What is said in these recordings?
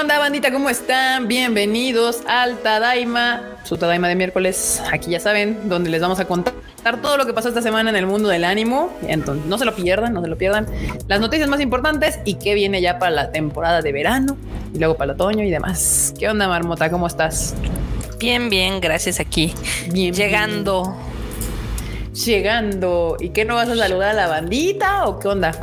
onda, bandita? ¿Cómo están? Bienvenidos al Tadaima, su Tadaima de miércoles. Aquí ya saben, donde les vamos a contar todo lo que pasó esta semana en el mundo del ánimo. Entonces, no se lo pierdan, no se lo pierdan. Las noticias más importantes y qué viene ya para la temporada de verano y luego para el otoño y demás. ¿Qué onda, Marmota? ¿Cómo estás? Bien, bien, gracias aquí. Bien. Llegando llegando. ¿Y qué no vas a saludar a la bandita o qué onda?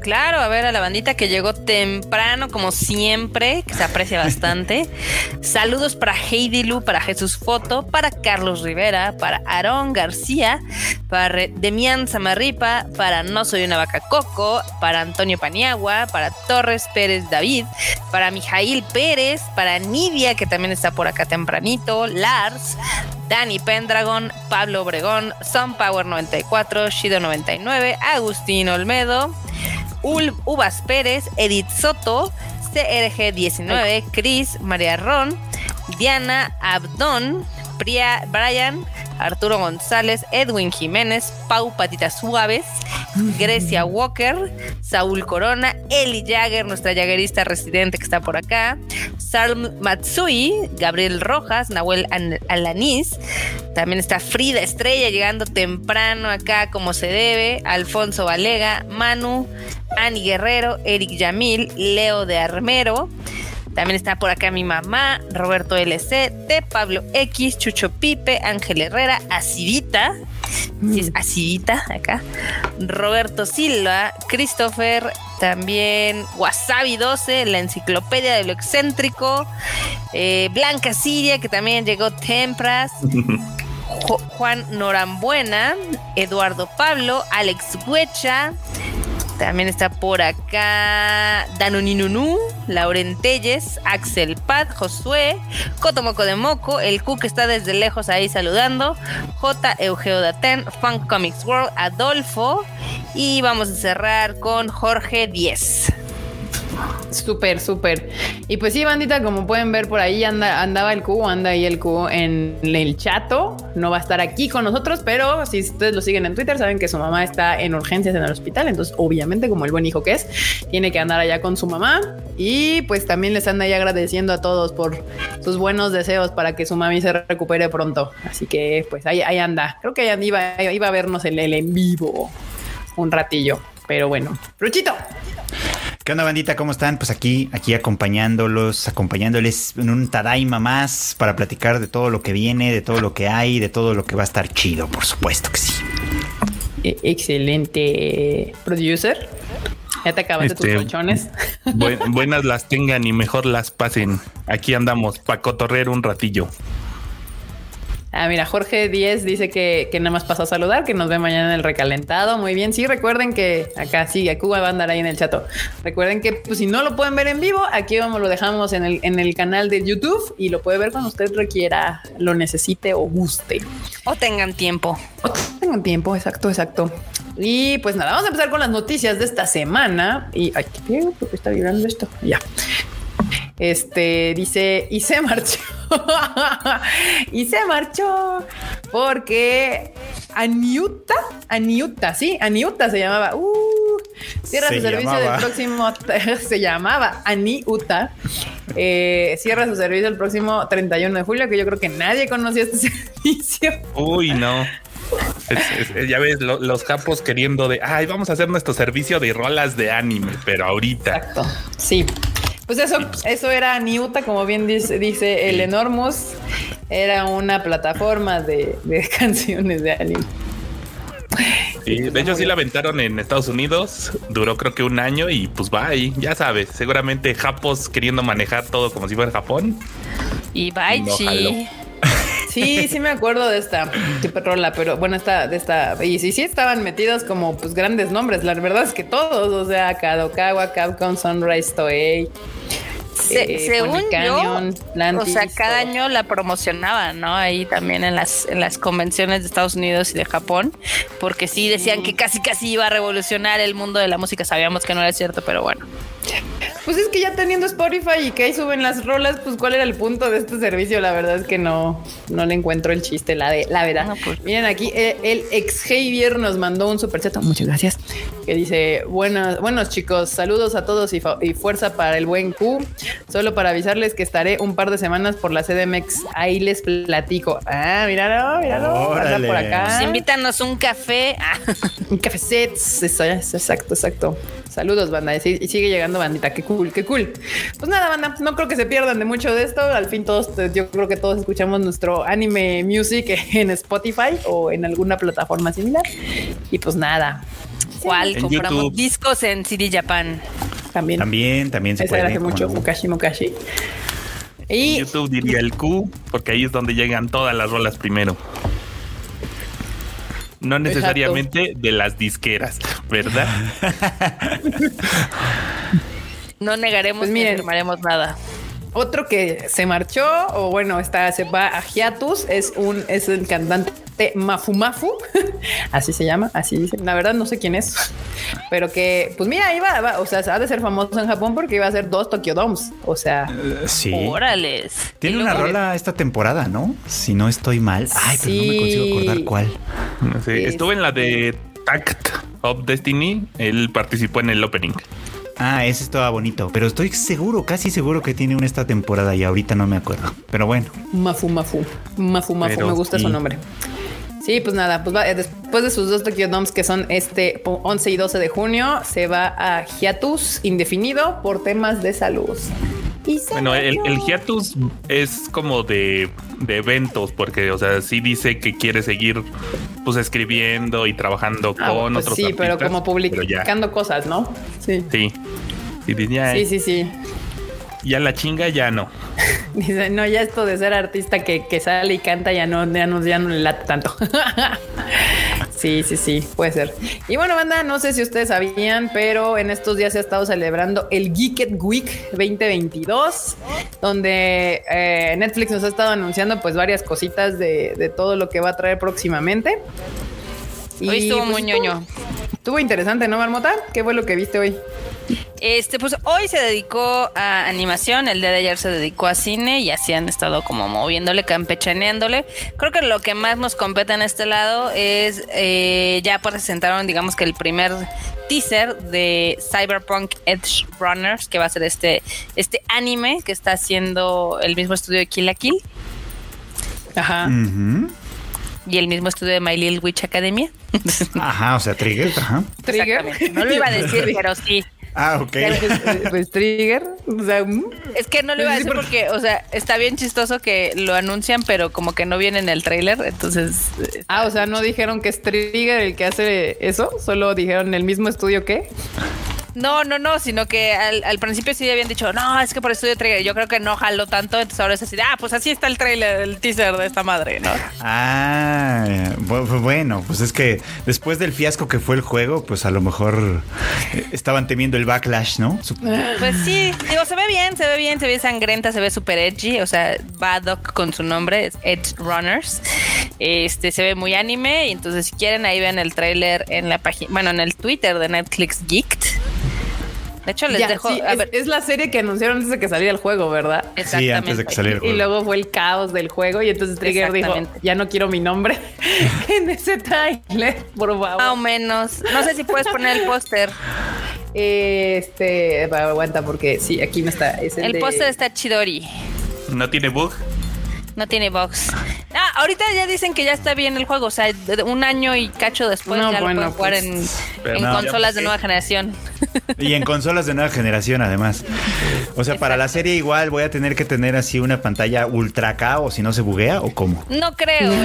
Claro, a ver a la bandita que llegó temprano, como siempre, que se aprecia bastante. Saludos para Heidi Lu, para Jesús Foto, para Carlos Rivera, para Aarón García, para Demian Samarripa, para No Soy una Vaca Coco, para Antonio Paniagua, para Torres Pérez David, para Mijail Pérez, para Nidia, que también está por acá tempranito, Lars, Dani Pendragon, Pablo Obregón, Sunpower 94, Shido 99, Agustín Olmedo, Ul Uvas Pérez, Edith Soto, CRG 19, Chris, María Ron, Diana Abdón, Priya, Brian, Arturo González, Edwin Jiménez, Pau Patitas Suaves, Grecia Walker, Saúl Corona, Eli Jagger, nuestra jaguerista residente que está por acá, Salm Matsui, Gabriel Rojas, Nahuel Alanis, también está Frida Estrella llegando temprano acá como se debe, Alfonso Valega, Manu, Ani Guerrero, Eric Yamil, Leo de Armero, también está por acá mi mamá, Roberto LC, de Pablo X, Chucho Pipe, Ángel Herrera, Acidita, si es Acidita acá, Roberto Silva, Christopher, también Wasabi 12, la enciclopedia de lo excéntrico, eh, Blanca Siria, que también llegó Tempras. Juan Norambuena, Eduardo Pablo, Alex Huecha, también está por acá Danoninunu, Lauren Telles, Axel Pad, Josué, Cotomoco de Moco, el Cook está desde lejos ahí saludando, J. Eugeo Daten, Funk Comics World, Adolfo y vamos a cerrar con Jorge 10. Súper, súper. Y pues sí, bandita, como pueden ver por ahí anda, andaba el cubo, anda ahí el cubo en el chato. No va a estar aquí con nosotros, pero si ustedes lo siguen en Twitter, saben que su mamá está en urgencias en el hospital. Entonces, obviamente, como el buen hijo que es, tiene que andar allá con su mamá. Y pues también les anda ahí agradeciendo a todos por sus buenos deseos para que su mami se recupere pronto. Así que pues ahí, ahí anda. Creo que iba, iba a vernos el, el en vivo un ratillo. Pero bueno, Ruchito. ¿Qué onda, bandita? ¿Cómo están? Pues aquí, aquí acompañándolos, acompañándoles en un Tadaima más para platicar de todo lo que viene, de todo lo que hay, de todo lo que va a estar chido, por supuesto que sí. E, excelente producer. Ya te acabaste tus este, colchones. buenas las tengan y mejor las pasen. Aquí andamos para cotorrear un ratillo. Ah, mira, Jorge 10 dice que, nada más pasa a saludar, que nos ve mañana en el recalentado. Muy bien. Sí, recuerden que acá sigue, Cuba va a andar ahí en el chato. Recuerden que pues, si no lo pueden ver en vivo, aquí vamos, lo dejamos en el, en el canal de YouTube y lo puede ver cuando usted requiera, lo necesite o guste. O tengan tiempo. O tengan tiempo, exacto, exacto. Y pues nada, vamos a empezar con las noticias de esta semana. Y ay, ¿qué? ¿Por qué está vibrando esto? Ya. Este dice, y se marchó. y se marchó porque Aniuta, Aniuta, sí, Aniuta se llamaba. Uh, cierra su servicio del próximo. se llamaba Aniuta. Eh, cierra su servicio el próximo 31 de julio, que yo creo que nadie conocía este servicio. Uy, no. ya ves, los capos queriendo de, ay, vamos a hacer nuestro servicio de rolas de anime, pero ahorita. Exacto. Sí. Pues eso, eso era Niuta, como bien dice, dice el Enormous. Era una plataforma de, canciones de anime. Sí, de hecho sí la aventaron en Estados Unidos, duró creo que un año y pues va ahí, ya sabes, seguramente Japos queriendo manejar todo como si fuera Japón. Y bye, Sí, sí me acuerdo de esta tipo rola, pero bueno, esta, de esta, y sí, sí estaban metidos como pues grandes nombres, la verdad es que todos, o sea, Kadokawa, Capcom, Sunrise, Toei. Eh, según yo, o sea, cada año la promocionaban, ¿no? Ahí también en las, en las convenciones de Estados Unidos y de Japón, porque sí decían que casi casi iba a revolucionar el mundo de la música. Sabíamos que no era cierto, pero bueno. Pues es que ya teniendo Spotify y que ahí suben las rolas, pues cuál era el punto de este servicio. La verdad es que no, no le encuentro el chiste, la de la verdad. No, pues. Miren aquí, eh, el, ex Javier nos mandó un superchat. Muchas gracias. Que dice: Buenas, buenos chicos, saludos a todos y, y fuerza para el buen Q. Solo para avisarles que estaré un par de semanas por la CDMX. Ahí les platico. Ah, míralo, míralo. Órale. por acá. Pues invítanos un café. Ah, Un cafecet, eso es, exacto, exacto. Saludos, banda. Y sigue llegando bandita. Qué cool, qué cool. Pues nada, banda. No creo que se pierdan de mucho de esto. Al fin todos, yo creo que todos escuchamos nuestro anime music en Spotify o en alguna plataforma similar. Y pues nada, ¿Cuál? Compramos YouTube. discos en CD Japan. También. También, también se Esa puede. era hace ¿cómo mucho. no? Mukashi, Mukashi. En Y YouTube diría el Q, porque ahí es donde llegan todas las rolas primero. No necesariamente de las disqueras, ¿verdad? No negaremos Pues ni miren. afirmaremos nada. Otro que se marchó, o bueno, está, se va a hiatus, es un, es el cantante Mafu Mafu, así se llama, así dice. La verdad no sé quién es, pero que, pues mira, iba, va- o sea, ha de ser famoso en Japón porque iba a hacer dos Tokyo Domes, o sea, Eh, Sí. Órales. Tiene una rola esta temporada, ¿no? Si no estoy mal. Ay, pero no me consigo acordar cuál. Sí, estuve en la de Tact of Destiny. Él participó en el opening. Ah, ese estaba bonito, pero estoy seguro, casi seguro que tiene una esta temporada y ahorita no me acuerdo. Pero bueno, Mafu Mafu, Mafu Mafu, Pero me gusta su nombre. Sí, pues nada, pues va- eh, después de sus dos Tokyo Domes que son este po- 11 y 12 de junio, se va a hiatus indefinido por temas de salud. Y Bueno, el, el hiatus es como de, de eventos, porque, o sea, sí dice que quiere seguir pues escribiendo y trabajando Ah, con pues otros sí, pero artistas, como pero publicando cosas, ¿no? Sí. sí. Sí, sí, sí. Ya la chinga ya no. Dice, no, ya esto de ser artista que, que sale y canta ya no, ya no, ya no le late tanto. sí, sí, sí, puede ser. Y bueno, banda, no sé si ustedes sabían, pero en estos días se ha estado celebrando el Geeked Week 2022, donde eh, Netflix nos ha estado anunciando pues varias cositas de, de todo lo que va a traer próximamente. Hoy estuvo pues, muy ñoño. Estuvo interesante, ¿no, Marmota? ¿Qué fue lo que viste hoy? Este, pues hoy se dedicó a animación, el día de ayer se dedicó a cine y así han estado como moviéndole, campechaneándole. Creo que lo que más nos compete en este lado es eh, ya presentaron, digamos que el primer teaser de Cyberpunk Edge Runners, que va a ser este, este anime que está haciendo el mismo estudio de Kill la Kill Ajá. Y el mismo estudio de My Little Witch Academia. Ajá, o sea, Trigger. Ajá. Trigger. No lo iba a decir, pero sí. Ah, ok. Pues, pues, Trigger. O sea, mm. Es que no lo iba a decir porque, o sea, está bien chistoso que lo anuncian, pero como que no viene en el tráiler, entonces... eh, Ah, o sea, no dijeron que es Trigger el que hace eso, solo dijeron el mismo estudio que. No, no, no, sino que al, al principio sí habían dicho, no, es que por estudio trailer, yo creo que no jaló tanto, entonces ahora es así, de, ah, pues así está el trailer, el teaser de esta madre, ¿no? Ah, bu- bu- bueno, pues es que después del fiasco que fue el juego, pues a lo mejor eh, estaban temiendo el backlash, ¿no? Pues sí, digo, se ve bien, se ve bien, se ve sangrenta, se ve super edgy, o sea, Baddock con su nombre, es Edge Runners, este, se ve muy anime, y entonces si quieren ahí vean el tráiler en la página, bueno, en el Twitter de Netflix Geeked. De hecho, les Ya, dejo, sí, a es, ver, es la serie que anunciaron antes de que saliera el juego, ¿verdad? Sí, antes de que saliera el Y juego. luego fue el caos del juego y entonces Trigger dijo, ya no quiero mi nombre en ese trailer, por favor. Más o menos. No sé si puedes poner el póster. Este, va, aguanta porque sí, aquí me está. Es el, El de- póster está chidori. No tiene bug. No tiene box. Ah, ahorita ya dicen que ya está bien el juego. O sea, un año y cacho después No, ya bueno, lo pueden jugar pues, en, pero en no, consolas ya, de nueva generación. Y en consolas de nueva generación, además. O sea, para la serie igual voy a tener que tener así una pantalla ultra K o si no se buguea o cómo. No creo.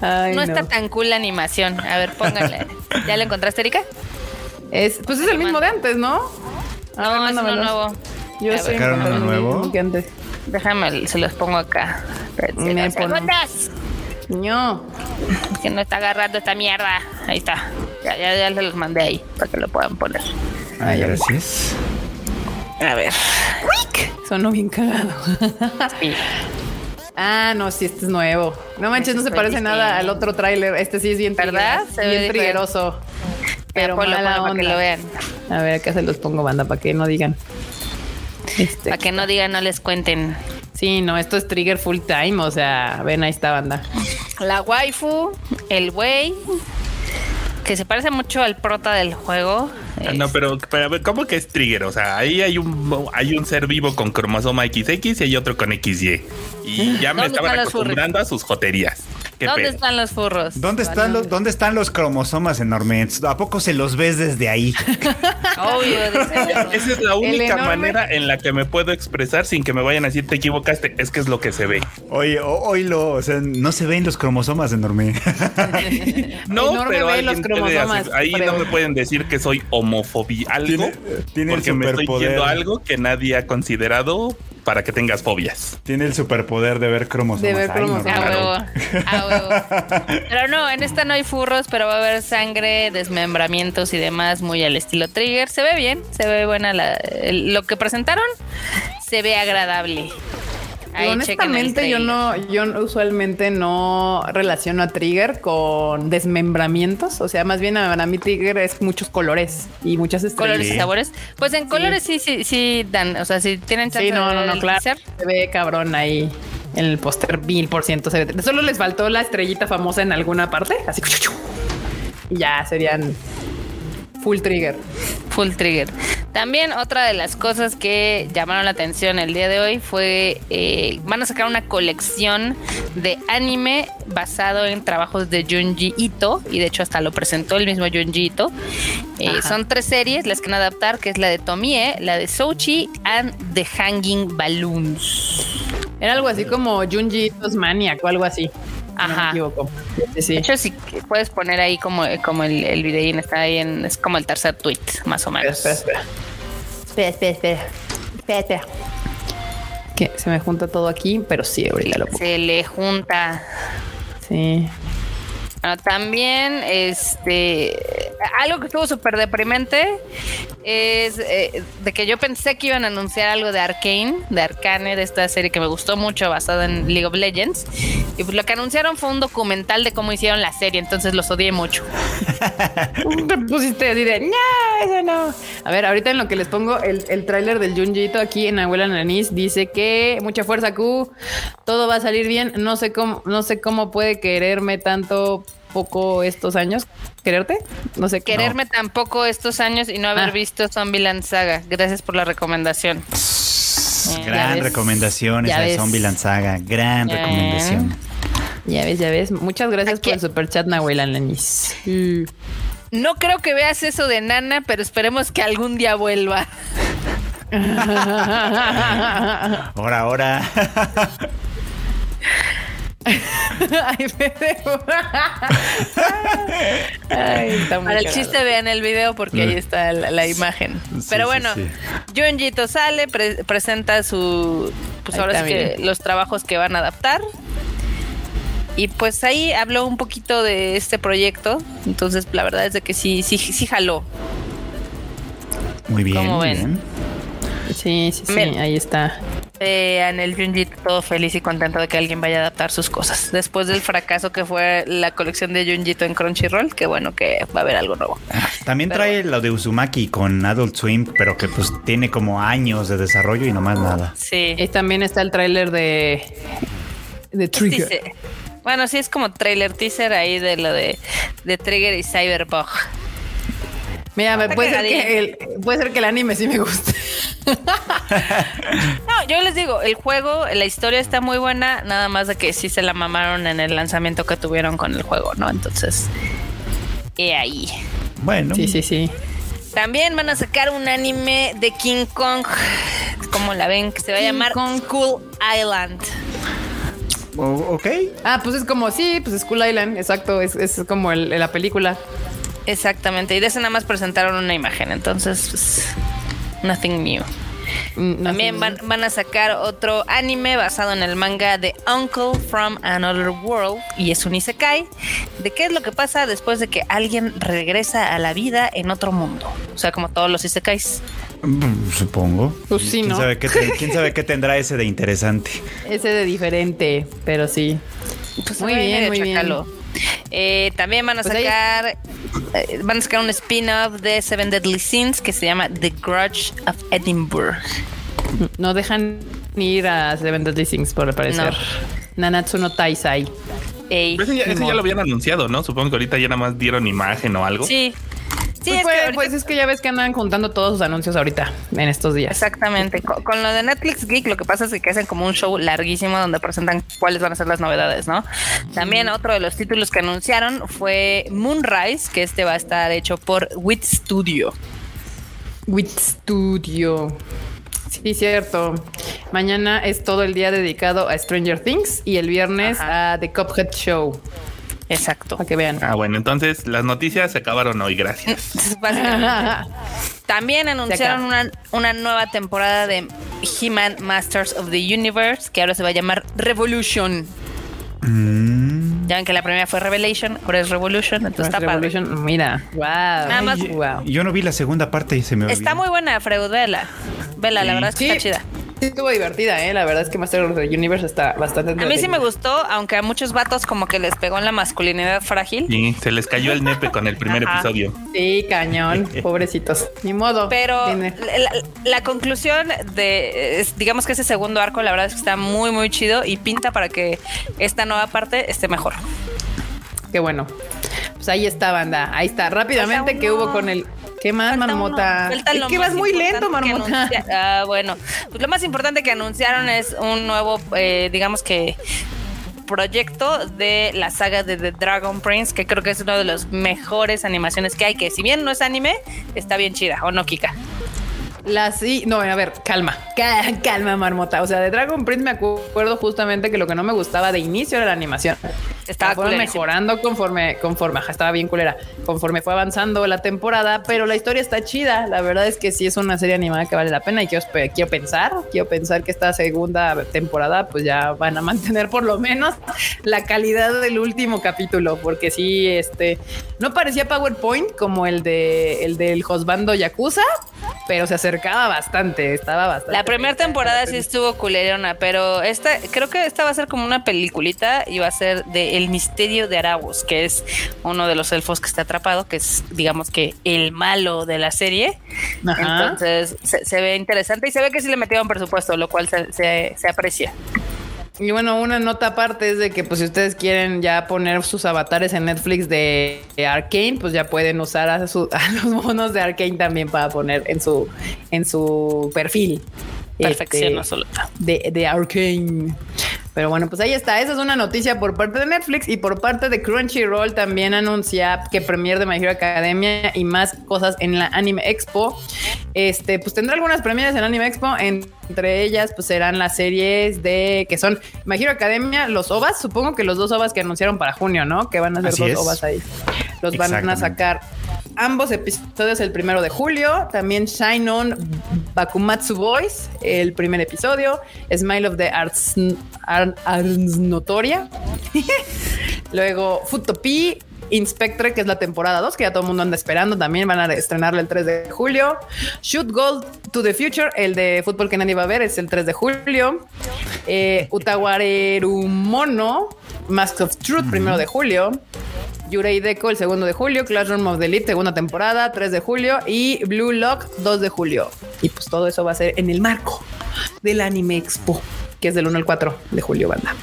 Ay, no, no. está tan cool la animación. A ver, póngale. ¿Ya la encontraste, Erika? Es, pues es el mismo de antes, ¿no? A ver, No, es uno nuevo. Yo ver. ¿Sacaron uno nuevo? que antes. Déjame, se los pongo acá. Me segundos. No. Que no está agarrando esta mierda. Ahí está. Ya, ya, ya se los mandé ahí para que lo puedan poner. Ay, gracias. A ver. Sonó bien cagado. Sí. ah, no, sí, este es nuevo. No manches, no se parece nada al otro tráiler. Este sí es bien ¿Verdad? trigger- Se ve bien trigueroso. Pero Ponlo, mala para que onda. lo vean. A ver, acá se los pongo, banda, para que no digan. Este, Para que no digan, no les cuenten. Sí, no, esto es trigger full time. O sea, ven, ahí está, banda. La waifu, el güey, que se parece mucho al prota del juego. Ah, No, pero, pero ¿cómo que es trigger? O sea, ahí hay un hay un ser vivo con cromosoma XX y hay otro con XY. Y ya me ¿Dónde estaban acostumbrando a sus joterías. ¿Qué ¿Dónde pedo? están los furros? ¿Dónde están, los, ¿Dónde están los cromosomas enormes? ¿A poco se los ves desde ahí? Obvio. Esa es la única enorme- manera en la que me puedo expresar sin que me vayan a decir te equivocaste. Es que es lo que se ve. Oye, oílo, o sea, no se ven los cromosomas enormes. No, Enorme pero ve los cromosomas, hacer- ahí pero- no me pueden decir que soy homofobia algo. Tiene- tiene el porque me estoy diciendo algo que nadie ha considerado para que tengas fobias. Tiene el superpoder de ver cromosomas. De ver Ay, no, cromosomas. A huevo, a huevo. Pero no, en esta no hay furros, pero va a haber sangre, desmembramientos y demás, muy al estilo Trigger. Se ve bien, se ve buena la, el- lo que presentaron, se ve agradable. Ahí Honestamente, yo no, yo usualmente no relaciono a Trigger con desmembramientos. O sea, más bien para mí Trigger es muchos colores y muchas estrellas. colores y sabores. Pues en colores sí, sí, sí dan, o sea, si tienen chance Sí, no, de no, ver no, el claro. teaser, Se ve cabrón ahí en el póster, mil por ciento. se ve. Solo les faltó la estrellita famosa en alguna parte, así y ya serían full trigger. Full Trigger. También otra de las cosas que llamaron la atención el día de hoy fue eh, van a sacar una colección de anime basado en trabajos de Junji Ito y de hecho hasta lo presentó el mismo Junji Ito. Eh, son tres series las que van a adaptar, que es la de Tomie, la de Sochi and The Hanging Balloons. Era algo así como Junji Ito's Maniac o algo así. Si No me Ajá. equivoco. Sí, sí. De hecho, si puedes poner ahí como, como el, el videín está ahí en, es como el tercer tweet, más o menos. espera, espera. Espera, espera, espera. Espera, espera. Que se me junta todo aquí, pero sí, ahorita lo pongo. Se le junta. Sí. Bueno, también, este, algo que estuvo súper deprimente es eh, de que yo pensé que iban a anunciar algo de Arcane, de Arcane, de esta serie que me gustó mucho basada en League of Legends. Y pues lo que anunciaron fue un documental de cómo hicieron la serie, entonces los odié mucho. Te pusiste así de, no, eso no. A ver, ahorita en lo que les pongo el, el tráiler del Junjito aquí en Abuela Nanis dice que mucha fuerza Q, todo va a salir bien. No sé cómo, no sé cómo puede quererme tanto poco estos años. ¿Quererte? No sé. Quererme tampoco estos años y no haber Ah. visto Zombieland Saga. Gracias por la recomendación. Eh, Gran recomendación esa de. Zombieland Saga. Gran Ya recomendación. Ya ves, ya ves. Muchas gracias Aquí- por el super chat, Nahuela Nanis. No creo que veas eso de Nana, pero esperemos que algún día vuelva. Ahora, ahora. Ay, pendejo. Ay, está muy Para el chiste vean el video porque ahí está la, la imagen. Sí, Pero sí, bueno, sí. Junjito sale, pre- presenta su pues Ahí ahora sí que los trabajos que van a adaptar. Y pues ahí habló un poquito de este proyecto. Entonces, la verdad es de que sí, sí, sí jaló. Muy bien, ¿Cómo ven? bien. Sí, sí, sí, ahí está. Vean el Junjito todo feliz y contento de que alguien vaya a adaptar sus cosas. Después del fracaso que fue la colección de Junjito en Crunchyroll, que bueno que va a haber algo nuevo. También Pero trae lo de Uzumaki con Adult Swim, pero que pues tiene como años de desarrollo y nomás nada. Sí. Y también está el tráiler de de Trigger. Dice- Bueno, sí es como trailer teaser ahí de lo de, de Trigger y Cyberbug. Mira, me puede ser, que el, puede ser que el anime sí me guste. No, yo les digo, el juego, la historia está muy buena, nada más de que sí se la mamaron en el lanzamiento que tuvieron con el juego, ¿no? Entonces, he ahí. Bueno, Sí, sí, sí. También van a sacar un anime de King Kong, como la ven, que se va a King llamar Kong. Cool Island. o- ok. Ah, pues es como, sí, pues School Island, exacto, es, es como el, la película. Exactamente, y de ese nada más presentaron una imagen, entonces, pues, nothing new. Mm, También van, van a sacar otro anime basado en el manga de Uncle from Another World y es un isekai de qué es lo que pasa después de que alguien regresa a la vida en otro mundo. O sea, como todos los isekais. Mm, Supongo. Pues sí, ¿Quién, ¿no? sabe qué te- ¿Quién sabe qué tendrá ese de interesante? Ese de diferente, pero sí. Pues Muy bien, muy bien. Eh, también van a Pues ahí- sacar eh, van a sacar un spin-off de Seven Deadly Sins que se llama The Grudge of Edinburgh. No dejan ni ir a Seven Deadly Sins, por parecer. Nanatsu no Taisai. Ey. Pero ese ya, ese ya lo habían anunciado, ¿no? Supongo que ahorita ya nada más dieron imagen o algo. Sí. Sí, pues, es pues, que pues es que ya ves que andan juntando todos sus anuncios ahorita, en estos días. Exactamente. Co- Con, lo de Netflix Geek, lo que pasa es que hacen como un show larguísimo donde presentan cuáles van a ser las novedades, ¿no? También otro de los títulos que anunciaron fue Moonrise, que este va a estar hecho por Wit Studio. With Studio. Sí, cierto. Mañana es todo el día dedicado a Stranger Things y el viernes Ajá. a The Cuphead Show. Exacto. Para que vean. Ah, bueno, entonces las noticias se acabaron hoy, gracias. También anunciaron una, una nueva temporada de He-Man Masters of the Universe, que ahora se va a llamar Revolution. Mm. Ya ven que la primera fue Revelation, ahora es Revolution, entonces está padre. Revolution, mira, wow. Nada más- wow. Yo no vi la segunda parte y se me olvidó. Está muy buena, Freud, vela. Vela, la verdad es que Sí, está chida. Sí estuvo divertida, ¿eh? La verdad es que Master of the Universe está bastante A mí sí me gustó, aunque a muchos vatos como que les pegó en la masculinidad frágil. Y se les cayó el nepe con el primer Ajá. episodio. Sí, cañón, pobrecitos. Ni modo. Pero la, la conclusión de, digamos que ese segundo arco, la verdad es que está muy, muy chido y pinta para que esta nueva parte esté mejor. Qué bueno. Pues ahí está, banda. Ahí está. Rápidamente, Falta ¿qué uno. hubo con el. ¿Qué más, Falta marmota? Es que más vas muy lento, marmota. anuncia- Ah, bueno, pues lo más importante que anunciaron es un nuevo, eh, digamos que proyecto de la saga de The Dragon Prince, que creo que es una de las mejores animaciones que hay, que si bien no es anime, está bien chida, ¿o no, Kika? La sí, no, a ver, calma, Ca- calma, marmota. O sea, de Dragon Prince me acuerdo justamente que lo que no me gustaba de inicio era la animación. Estaba fueron mejorando conforme, conforme, ajá, estaba bien culera, conforme fue avanzando la temporada, pero la historia está chida. La verdad es que sí es una serie animada que vale la pena y quiero, quiero pensar, quiero pensar que esta segunda temporada pues ya van a mantener por lo menos la calidad del último capítulo, porque sí, este, no parecía PowerPoint como el de el del Josbando Yakuza, pero se acercaba bastante, estaba bastante. La primera temporada sí estuvo culerona, pero esta, creo que esta va a ser como una peliculita y va a ser de El misterio de Arabos, que es uno de los elfos que está atrapado, que es, digamos que, el malo de la serie. Ajá. Entonces se, se ve interesante y se ve que sí le metieron presupuesto, lo cual se, se- se aprecia. Y bueno, una nota aparte es de que pues si ustedes quieren ya poner sus avatares en Netflix de, de Arcane, pues ya pueden usar a, su- a los monos de Arcane también para poner en su en su perfil. Perfección Este, absoluta. de, de Arcane. Pero bueno, pues ahí está. Esa es una noticia por parte de Netflix y por parte de Crunchyroll también anuncia que Premier de My Hero Academia y más cosas en la Anime Expo. Este, pues tendrá algunas premieres en Anime Expo. Entre ellas, pues serán las series de que son My Hero Academia, los OVAs. Supongo que los dos OVAs que anunciaron para junio, ¿no? Que van a ser Así dos es. OVAs ahí. Los van a sacar ambos episodios el primero de julio. También Shine On Bakumatsu Boys, el primer episodio. Smile of the Arts, Ar- Notoria. Luego Futopie. Inspectre, que es la temporada 2, que ya todo el mundo anda esperando. También van a estrenarla el 3 de julio. Shoot Gold to the Future, el de fútbol que nadie va a ver, es el 3 de julio. Eh, Utawarerumono, Mask of Truth, primero de julio. Yurei Deco el segundo de julio, Classroom of the Elite segunda temporada, 3 de julio y Blue Lock 2 de julio. Y pues todo eso va a ser en el marco del Anime Expo, que es del 1 al 4 de julio, banda.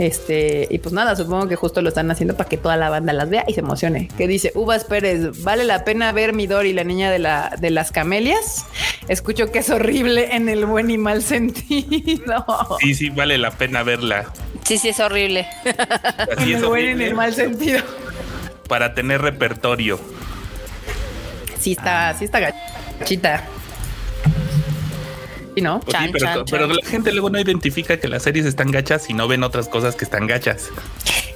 Este, y pues nada, supongo que justo lo están haciendo para que toda la banda las vea y se emocione. Que dice Uvas Pérez, ¿vale la pena ver Midori, la niña de, la, de las camelias? Escucho que es horrible en el buen y mal sentido. Sí, sí, vale la pena verla. Sí, sí, es horrible. Así en es el buen y en el mal sentido. Para tener repertorio. Sí está, sí está gachita. ¿Y no? Pues sí, Chan, pero, chan, pero chan. la gente luego no identifica que las series están gachas y no ven otras cosas que están gachas.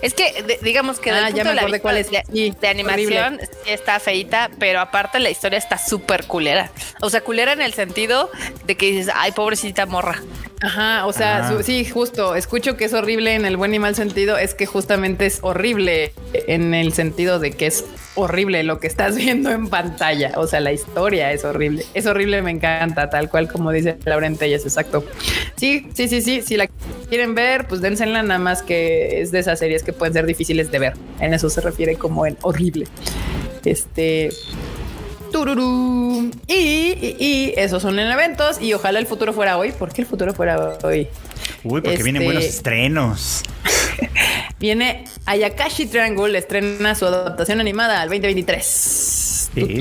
Es que de- digamos que Ah, ya me acordé vista cuál es. de, Sí, de animación horrible. sí está feita, pero aparte la historia está súper culera. O sea, culera en el sentido de que dices, ay, pobrecita morra. Ajá, o sea, Ah. su- sí, justo, escucho que es horrible en el buen y mal sentido, es que justamente es horrible en el sentido de que es horrible lo que estás viendo en pantalla, o sea, la historia es horrible, es horrible, me encanta, tal cual como dice Laurente, es exacto. Sí, sí, sí, sí, si la quieren ver, pues dénsela nada más que es de esas series que pueden ser difíciles de ver, en eso se refiere como en horrible. Este... Tururú. Y, y, y esos son en eventos y ojalá el futuro fuera hoy. ¿Por qué el futuro fuera hoy? Uy, porque vienen Este- buenos estrenos. Viene Ayakashi Triangle, estrena su adaptación animada al 2023. Sí.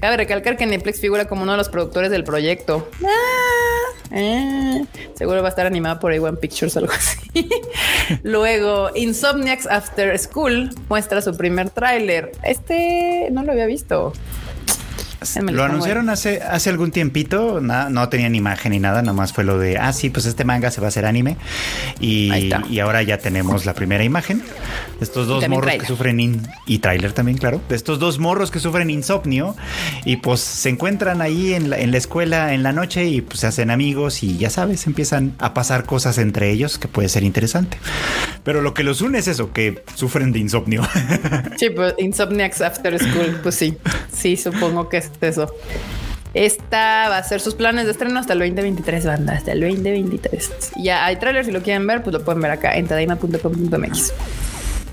Cabe recalcar que Netflix figura como uno de los productores del proyecto. Ah, eh, seguro va a estar animada por A1 Pictures o algo así. Luego, Insomniacs After School muestra su primer tráiler. Este no lo había visto. Lo anunciaron hace, hace algún tiempito, na- no tenían imagen ni nada, nomás fue lo de, ah, sí, pues este manga se va a hacer anime. Y, ahora ya tenemos la primera imagen. De estos dos morros que sufren, in- y tráiler también, claro, de estos dos morros que sufren insomnio y pues se encuentran ahí en la, en la escuela en la noche y pues se hacen amigos y ya sabes, empiezan a pasar cosas entre ellos que puede ser interesante. Pero lo que los une es eso, que sufren de insomnio. Sí, pues Insomniacs After School, pues sí, sí, supongo que es eso. Esta va a ser sus planes de estreno hasta el 2023, banda, hasta el 2023. Ya hay trailer, si lo quieren ver, pues lo pueden ver acá en tadaima.com.mx.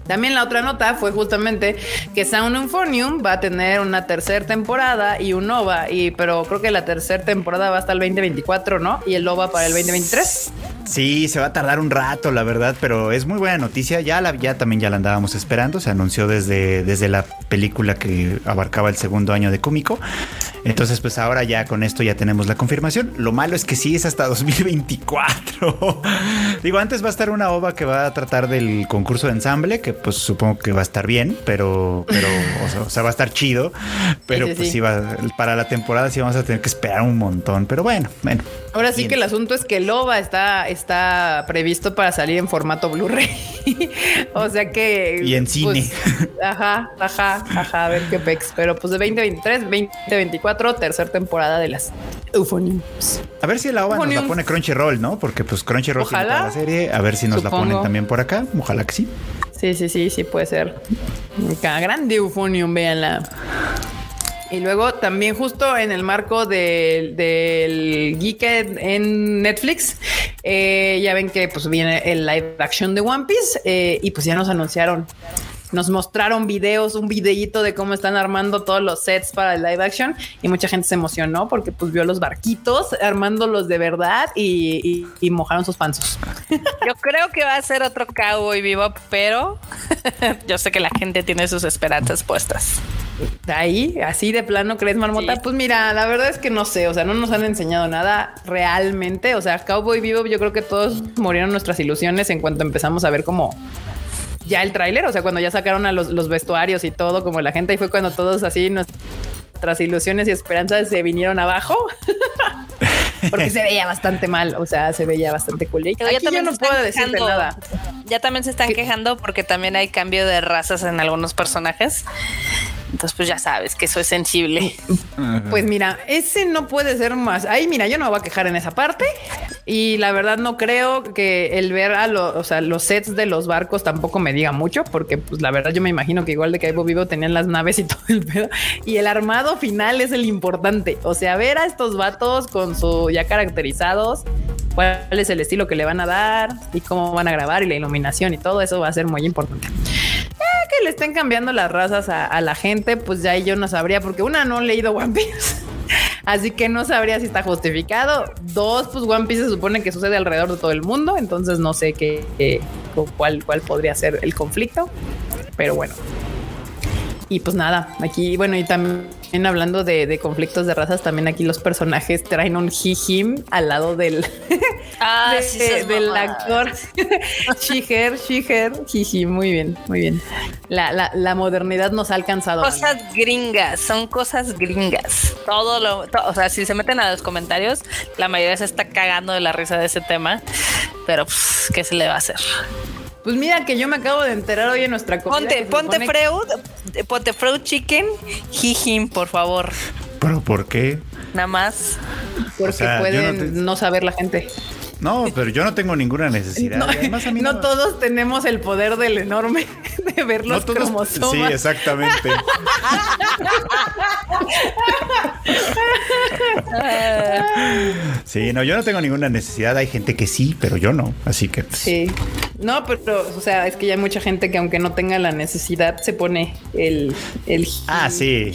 También la otra nota fue justamente que Sound Euphonium va a tener una tercera temporada y un OVA, y, pero creo que la tercera temporada va hasta el 2024, ¿no? Y el OVA para el 2023. Sí, se va a tardar un rato, la verdad, pero es muy buena noticia. Ya la, ya también ya la andábamos esperando. Se anunció desde, desde la película que abarcaba el segundo año de cómico. Entonces, pues ahora ya con esto ya tenemos la confirmación. Lo malo es que sí es hasta 2024. Digo, antes va a estar una ova que va a tratar del concurso de ensamble, que pues supongo que va a estar bien, pero, pero, o sea, o sea, va a estar chido. Pero Sí, pues sí. va, para la temporada sí vamos a tener que esperar un montón. Pero bueno, bueno. Ahora sí Bien. que el asunto es que el OVA está, está previsto para salir en formato Blu-ray. o sea que. Y en cine. pues, ajá, ajá, ajá, a ver qué pex. Pero pues de 2023, 2024, tercera temporada de las Euphoniums. A ver si la OVA nos la pone Crunchyroll, ¿no? Porque pues Crunchyroll tiene Ojalá. toda la serie. A ver si nos la ponen también por acá. Ojalá que sí. Sí, sí, sí, sí puede ser. Acá, grande Euphonium, véanla. Y luego también justo en el marco del, del Geeked en Netflix, eh, ya ven que pues viene el live action de One Piece eh, y pues ya nos anunciaron, nos mostraron videos, un videíto de cómo están armando todos los sets para el live action y mucha gente se emocionó porque pues vio los barquitos armándolos de verdad y, y- y mojaron sus panzos. Yo creo que va a ser otro Cowboy Bebop, pero yo sé que la gente tiene sus esperanzas puestas. De ahí, así de plano, ¿crees, Marmota? Sí. Pues mira, la verdad es que no sé, o sea, no nos han enseñado nada realmente. O sea, Cowboy Vivo, yo creo que todos murieron nuestras ilusiones en cuanto empezamos a ver como ya el tráiler, o sea, cuando ya sacaron a los, los vestuarios y todo, como la gente, y fue cuando todos así nuestras ilusiones y esperanzas se vinieron abajo. Porque se veía bastante mal, o sea, se veía bastante cool. Y ya Aquí yo también no puedo decirte nada. Ya también se están quejando porque también hay cambio de razas en algunos personajes. Entonces, pues ya sabes que eso es sensible. Pues mira, ese no puede ser más. Ahí, mira, yo no me voy a quejar en esa parte. Y la verdad no creo que el ver a los, o sea, los sets de los barcos tampoco me diga mucho, porque pues la verdad yo me imagino que igual de Caibo Vivo tenían las naves y todo el pedo. Y el armado final es el importante. O sea, ver a estos vatos con su ya caracterizados, cuál es el estilo que le van a dar y cómo van a grabar y la iluminación y todo eso va a ser muy importante que le estén cambiando las razas a, a la gente, pues ya yo no sabría, porque una no he leído One Piece. Así que no sabría si está justificado. Dos, pues One Piece se supone que sucede alrededor de todo el mundo, entonces no sé qué, qué- cuál, cuál podría ser el conflicto. Pero bueno. Y pues nada, aquí, bueno, y también hablando de, de conflictos de razas, también aquí los personajes traen un hijim al lado del, Ah, de- sí, esas del actor. Shiger, Shiger, jiji, muy bien, muy bien. La, la, la modernidad nos ha alcanzado. Cosas gringas, son cosas gringas. Todo lo, to- o sea, si se meten a los comentarios, la mayoría se está cagando de la risa de ese tema. Pero, pues, ¿qué se le va a hacer? Pues mira que yo me acabo de enterar hoy en nuestra comida. Ponte, ponte supone- Freud, ponte Freud Chicken, jijim, por favor. ¿Pero por qué? nada más. Porque O sea, yo pueden no te- no saber la gente. No, pero yo no tengo ninguna necesidad. No, Y además a mí no todos tenemos el poder del enorme de ver los no todos- cromosomas. Sí, exactamente. Sí, no, yo no tengo ninguna necesidad. Hay gente que sí, pero yo no. Así que pues, Sí. No, pero, o sea, es que ya hay mucha gente que aunque no tenga la necesidad, se pone el... el Ah, sí.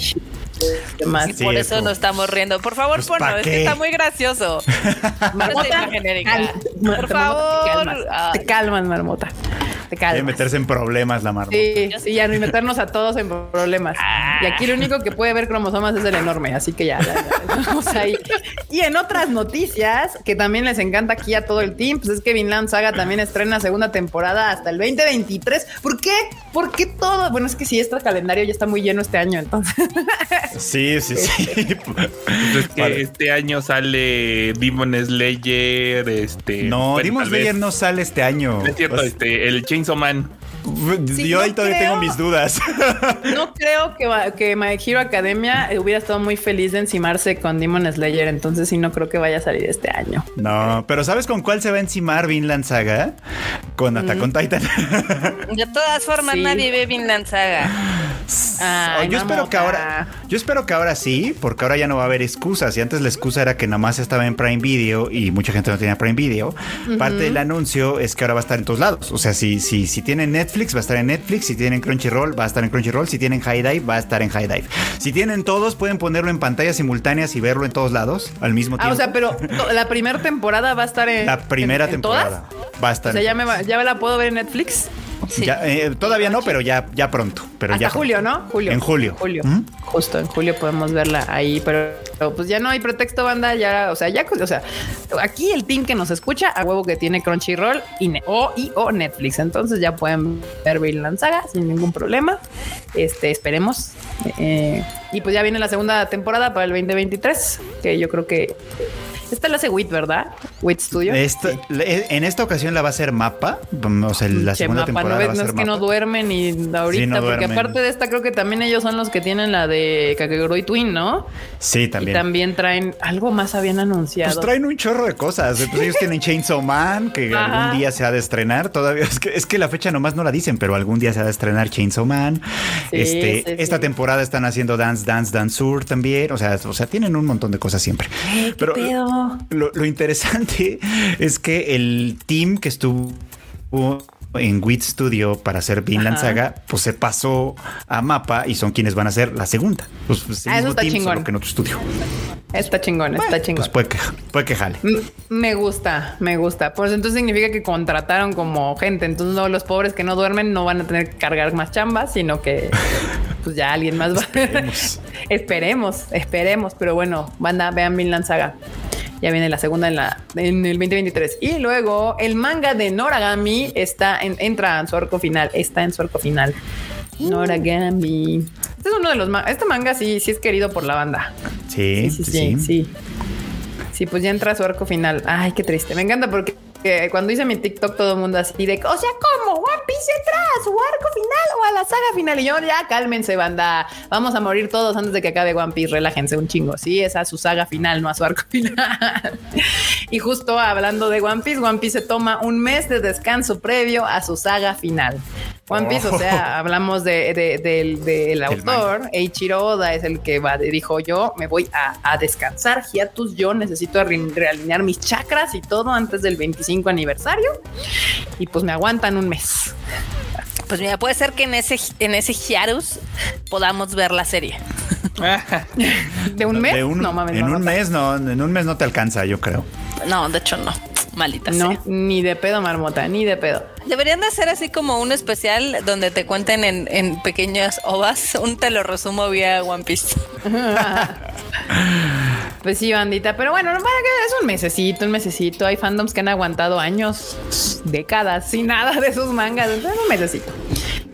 Demás. Y Sí, por es eso nos estamos riendo. Por favor, Pues, ponlo, ¿pa' es que está muy gracioso. Marmota, cal- Por favor. Te calmas, Ay. te calmas, marmota. Te calmas. meterse en problemas la marmota. Sí, sí, ya no meternos a todos en problemas. Ah. Y aquí el único que puede ver cromosomas es el enorme, así que ya, ya, ya, vamos ahí. Y en otras noticias que también les encanta aquí a todo el team, pues es que Vinland Saga también estrena segunda temporada hasta el 2023. ¿Por qué? ¿Por qué todo? Bueno, es que sí, este calendario ya está muy lleno este año, entonces. Sí, sí, sí. Es que Vale. este año sale Demon Slayer, este. No, bueno, Demon Slayer no sale este año. No es cierto, O sea, este, el Chainsaw Man. Sí, yo ahí no todavía creo. tengo mis dudas. No creo que, que My Hero Academia hubiera estado muy feliz de encimarse con Demon Slayer, entonces sí no creo que vaya a salir este año. No, pero ¿sabes con cuál se va a encimar Vinland Saga? Con Attack on Titan. De todas formas, Sí. nadie ve Vinland Saga. Ay, yo espero que ahora, yo espero que ahora sí, porque ahora ya no va a haber excusas. Y antes la excusa era que nada más estaba en Prime Video y mucha gente no tenía Prime Video. Parte del anuncio es que ahora va a estar en todos lados. O sea, si, si, si tienen Netflix, va a estar en Netflix. Si tienen Crunchyroll, va a estar en Crunchyroll. Si tienen High Dive, va a estar en High Dive. Si tienen todos, pueden ponerlo en pantallas simultáneas y verlo en todos lados al mismo Ah, tiempo. o sea, pero la primera temporada va a estar en. la primera en- en temporada todas? va a estar. O sea, en ya me, va- ya me la puedo ver en Netflix. Sí. Ya, eh, todavía no, pero ya, ya pronto. Pero Hasta ya julio. ¿no? Julio. En julio. Julio. ¿Mm? Justo en julio podemos verla ahí, pero, pero, pues ya no hay pretexto, banda. Ya, o sea, ya, o sea, aquí el team que nos escucha a huevo que tiene Crunchyroll y, o, y o Netflix. Entonces ya pueden ver Vinland Saga sin ningún problema. Este, esperemos. Eh, y pues ya viene la segunda temporada para el 2023, que yo creo que esta la hace WIT, ¿verdad? WIT Studio. Esta- le- en esta ocasión la va a hacer Mapa. O sea, la Che, segunda mapa, temporada no, ves- va a no ser es que no duermen y ahorita, Sí, no porque duermen. aparte de esta, creo que también ellos son los que tienen la de Kakegurui Twin, ¿no? Sí, también. Y también traen algo más habían anunciado. Pues traen un chorro de cosas. Pues ellos tienen Chainsaw Man, que Ajá. algún día se ha de estrenar. Todavía es que, es que la fecha nomás no la dicen, pero algún día se ha de estrenar Chainsaw Man. Sí, este, sí, esta sí. temporada están haciendo Dance Dance Dance Sur también. O sea, o sea, tienen un montón de cosas siempre. Eh, ¿qué pero pedo? Lo, lo interesante es que el team que estuvo en WIT Studio para hacer Vinland Ajá. Saga, pues se pasó a Mapa y son quienes van a hacer la segunda. Pues, pues, el Ah, eso está team, chingón. solo que en otro estudio. Está chingón, está chingón. Pues puede que, puede que jale. M- Me gusta, me gusta. Pues entonces significa que contrataron como gente. Entonces no, los pobres que no duermen no van a tener que cargar más chambas, sino que pues ya alguien más va. Esperemos. esperemos, esperemos. Pero bueno, banda, vean Vinland Saga. Ya viene la segunda en, la, en el 2023. Y luego el manga de Noragami está en, entra en su arco final. Está en su arco final. Noragami. Este es uno de los mangas. Este manga sí, sí es querido por la banda. Sí, Sí, sí, sí, sí, sí. sí. Sí, pues ya entra su arco final. Ay, qué triste. Me encanta porque eh, cuando hice mi TikTok todo el mundo así de, o sea, ¿cómo? One Piece entra a su arco final o a la saga final. Y yo, ya cálmense, banda. Vamos a morir todos antes de que acabe One Piece. Relájense un chingo. Sí, es a su saga final, no a su arco final. y justo hablando de One Piece, One Piece se toma un mes de descanso previo a su saga final. One Piece, o sea, hablamos de, de- del, del autor, Eiichiro Oda es el que va, dijo yo me voy a, a descansar, hiatus, yo necesito re- realinear mis chakras y todo antes del 25 aniversario y pues me aguantan un mes. Pues mira, puede ser que en ese, en ese Hiarus podamos ver la serie. ¿De un mes? De un- no mames. en no, un mes no, en un mes no te alcanza, yo creo. No, de hecho no. Maldita No, sea. ni de pedo, marmota, ni de pedo. Deberían de hacer así como un especial donde te cuenten en, en pequeñas ovas un te lo resumo vía One Piece. Pues sí, bandita, pero bueno, es un mesecito, un mesecito. Hay fandoms que han aguantado años, décadas, sin nada de sus mangas. Entonces, un mesecito.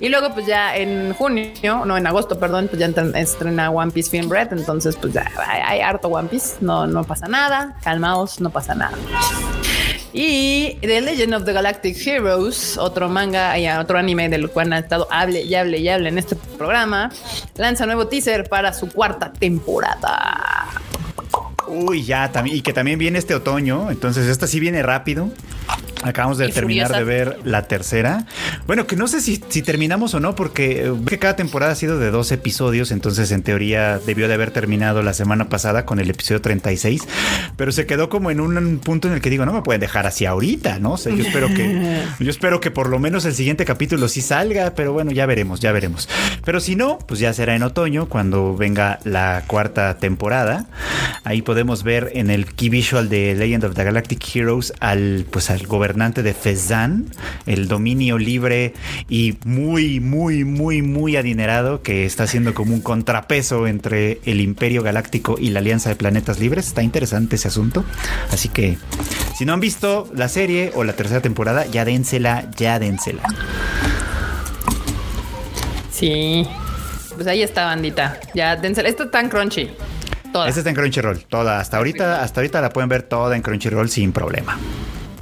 Y luego, pues ya en junio, no, en agosto, perdón, pues ya estrena One Piece Film Red. Entonces, pues ya hay, hay harto One Piece. No, no pasa nada. Calmaos, no pasa nada. Y The Legend of the Galactic Heroes, otro manga y otro anime del cual ha estado hable y hable y hable en este programa, lanza nuevo teaser para su cuarta temporada. Uy, ya, también, y que también viene este otoño, entonces esta sí viene rápido. Acabamos de terminar furiosa. de ver la tercera. Bueno, que no sé si, si terminamos o no, porque eh, que cada temporada ha sido de dos episodios, entonces en teoría debió de haber terminado la semana pasada con el episodio 36, pero se quedó como en un punto en el que digo, no me pueden dejar así ahorita, ¿no? O sea, yo espero que, yo espero que por lo menos el siguiente capítulo sí salga, pero bueno, ya veremos, ya veremos. Pero si no, pues ya será en otoño cuando venga la cuarta temporada. Ahí podemos ver en el key visual de Legend of the Galactic Heroes al pues al gobernante de Fezan, el dominio libre y muy muy muy muy adinerado que está haciendo como un contrapeso entre el Imperio Galáctico y la Alianza de Planetas Libres. Está interesante ese asunto. Así que si no han visto la serie o la tercera temporada, ya dénsela, ya dénsela. Sí. Pues ahí está, bandita. Ya. Esto está en crunchy. Toda. Esta está en Crunchyroll, toda. Hasta ahorita, hasta ahorita la pueden ver toda en Crunchyroll sin problema.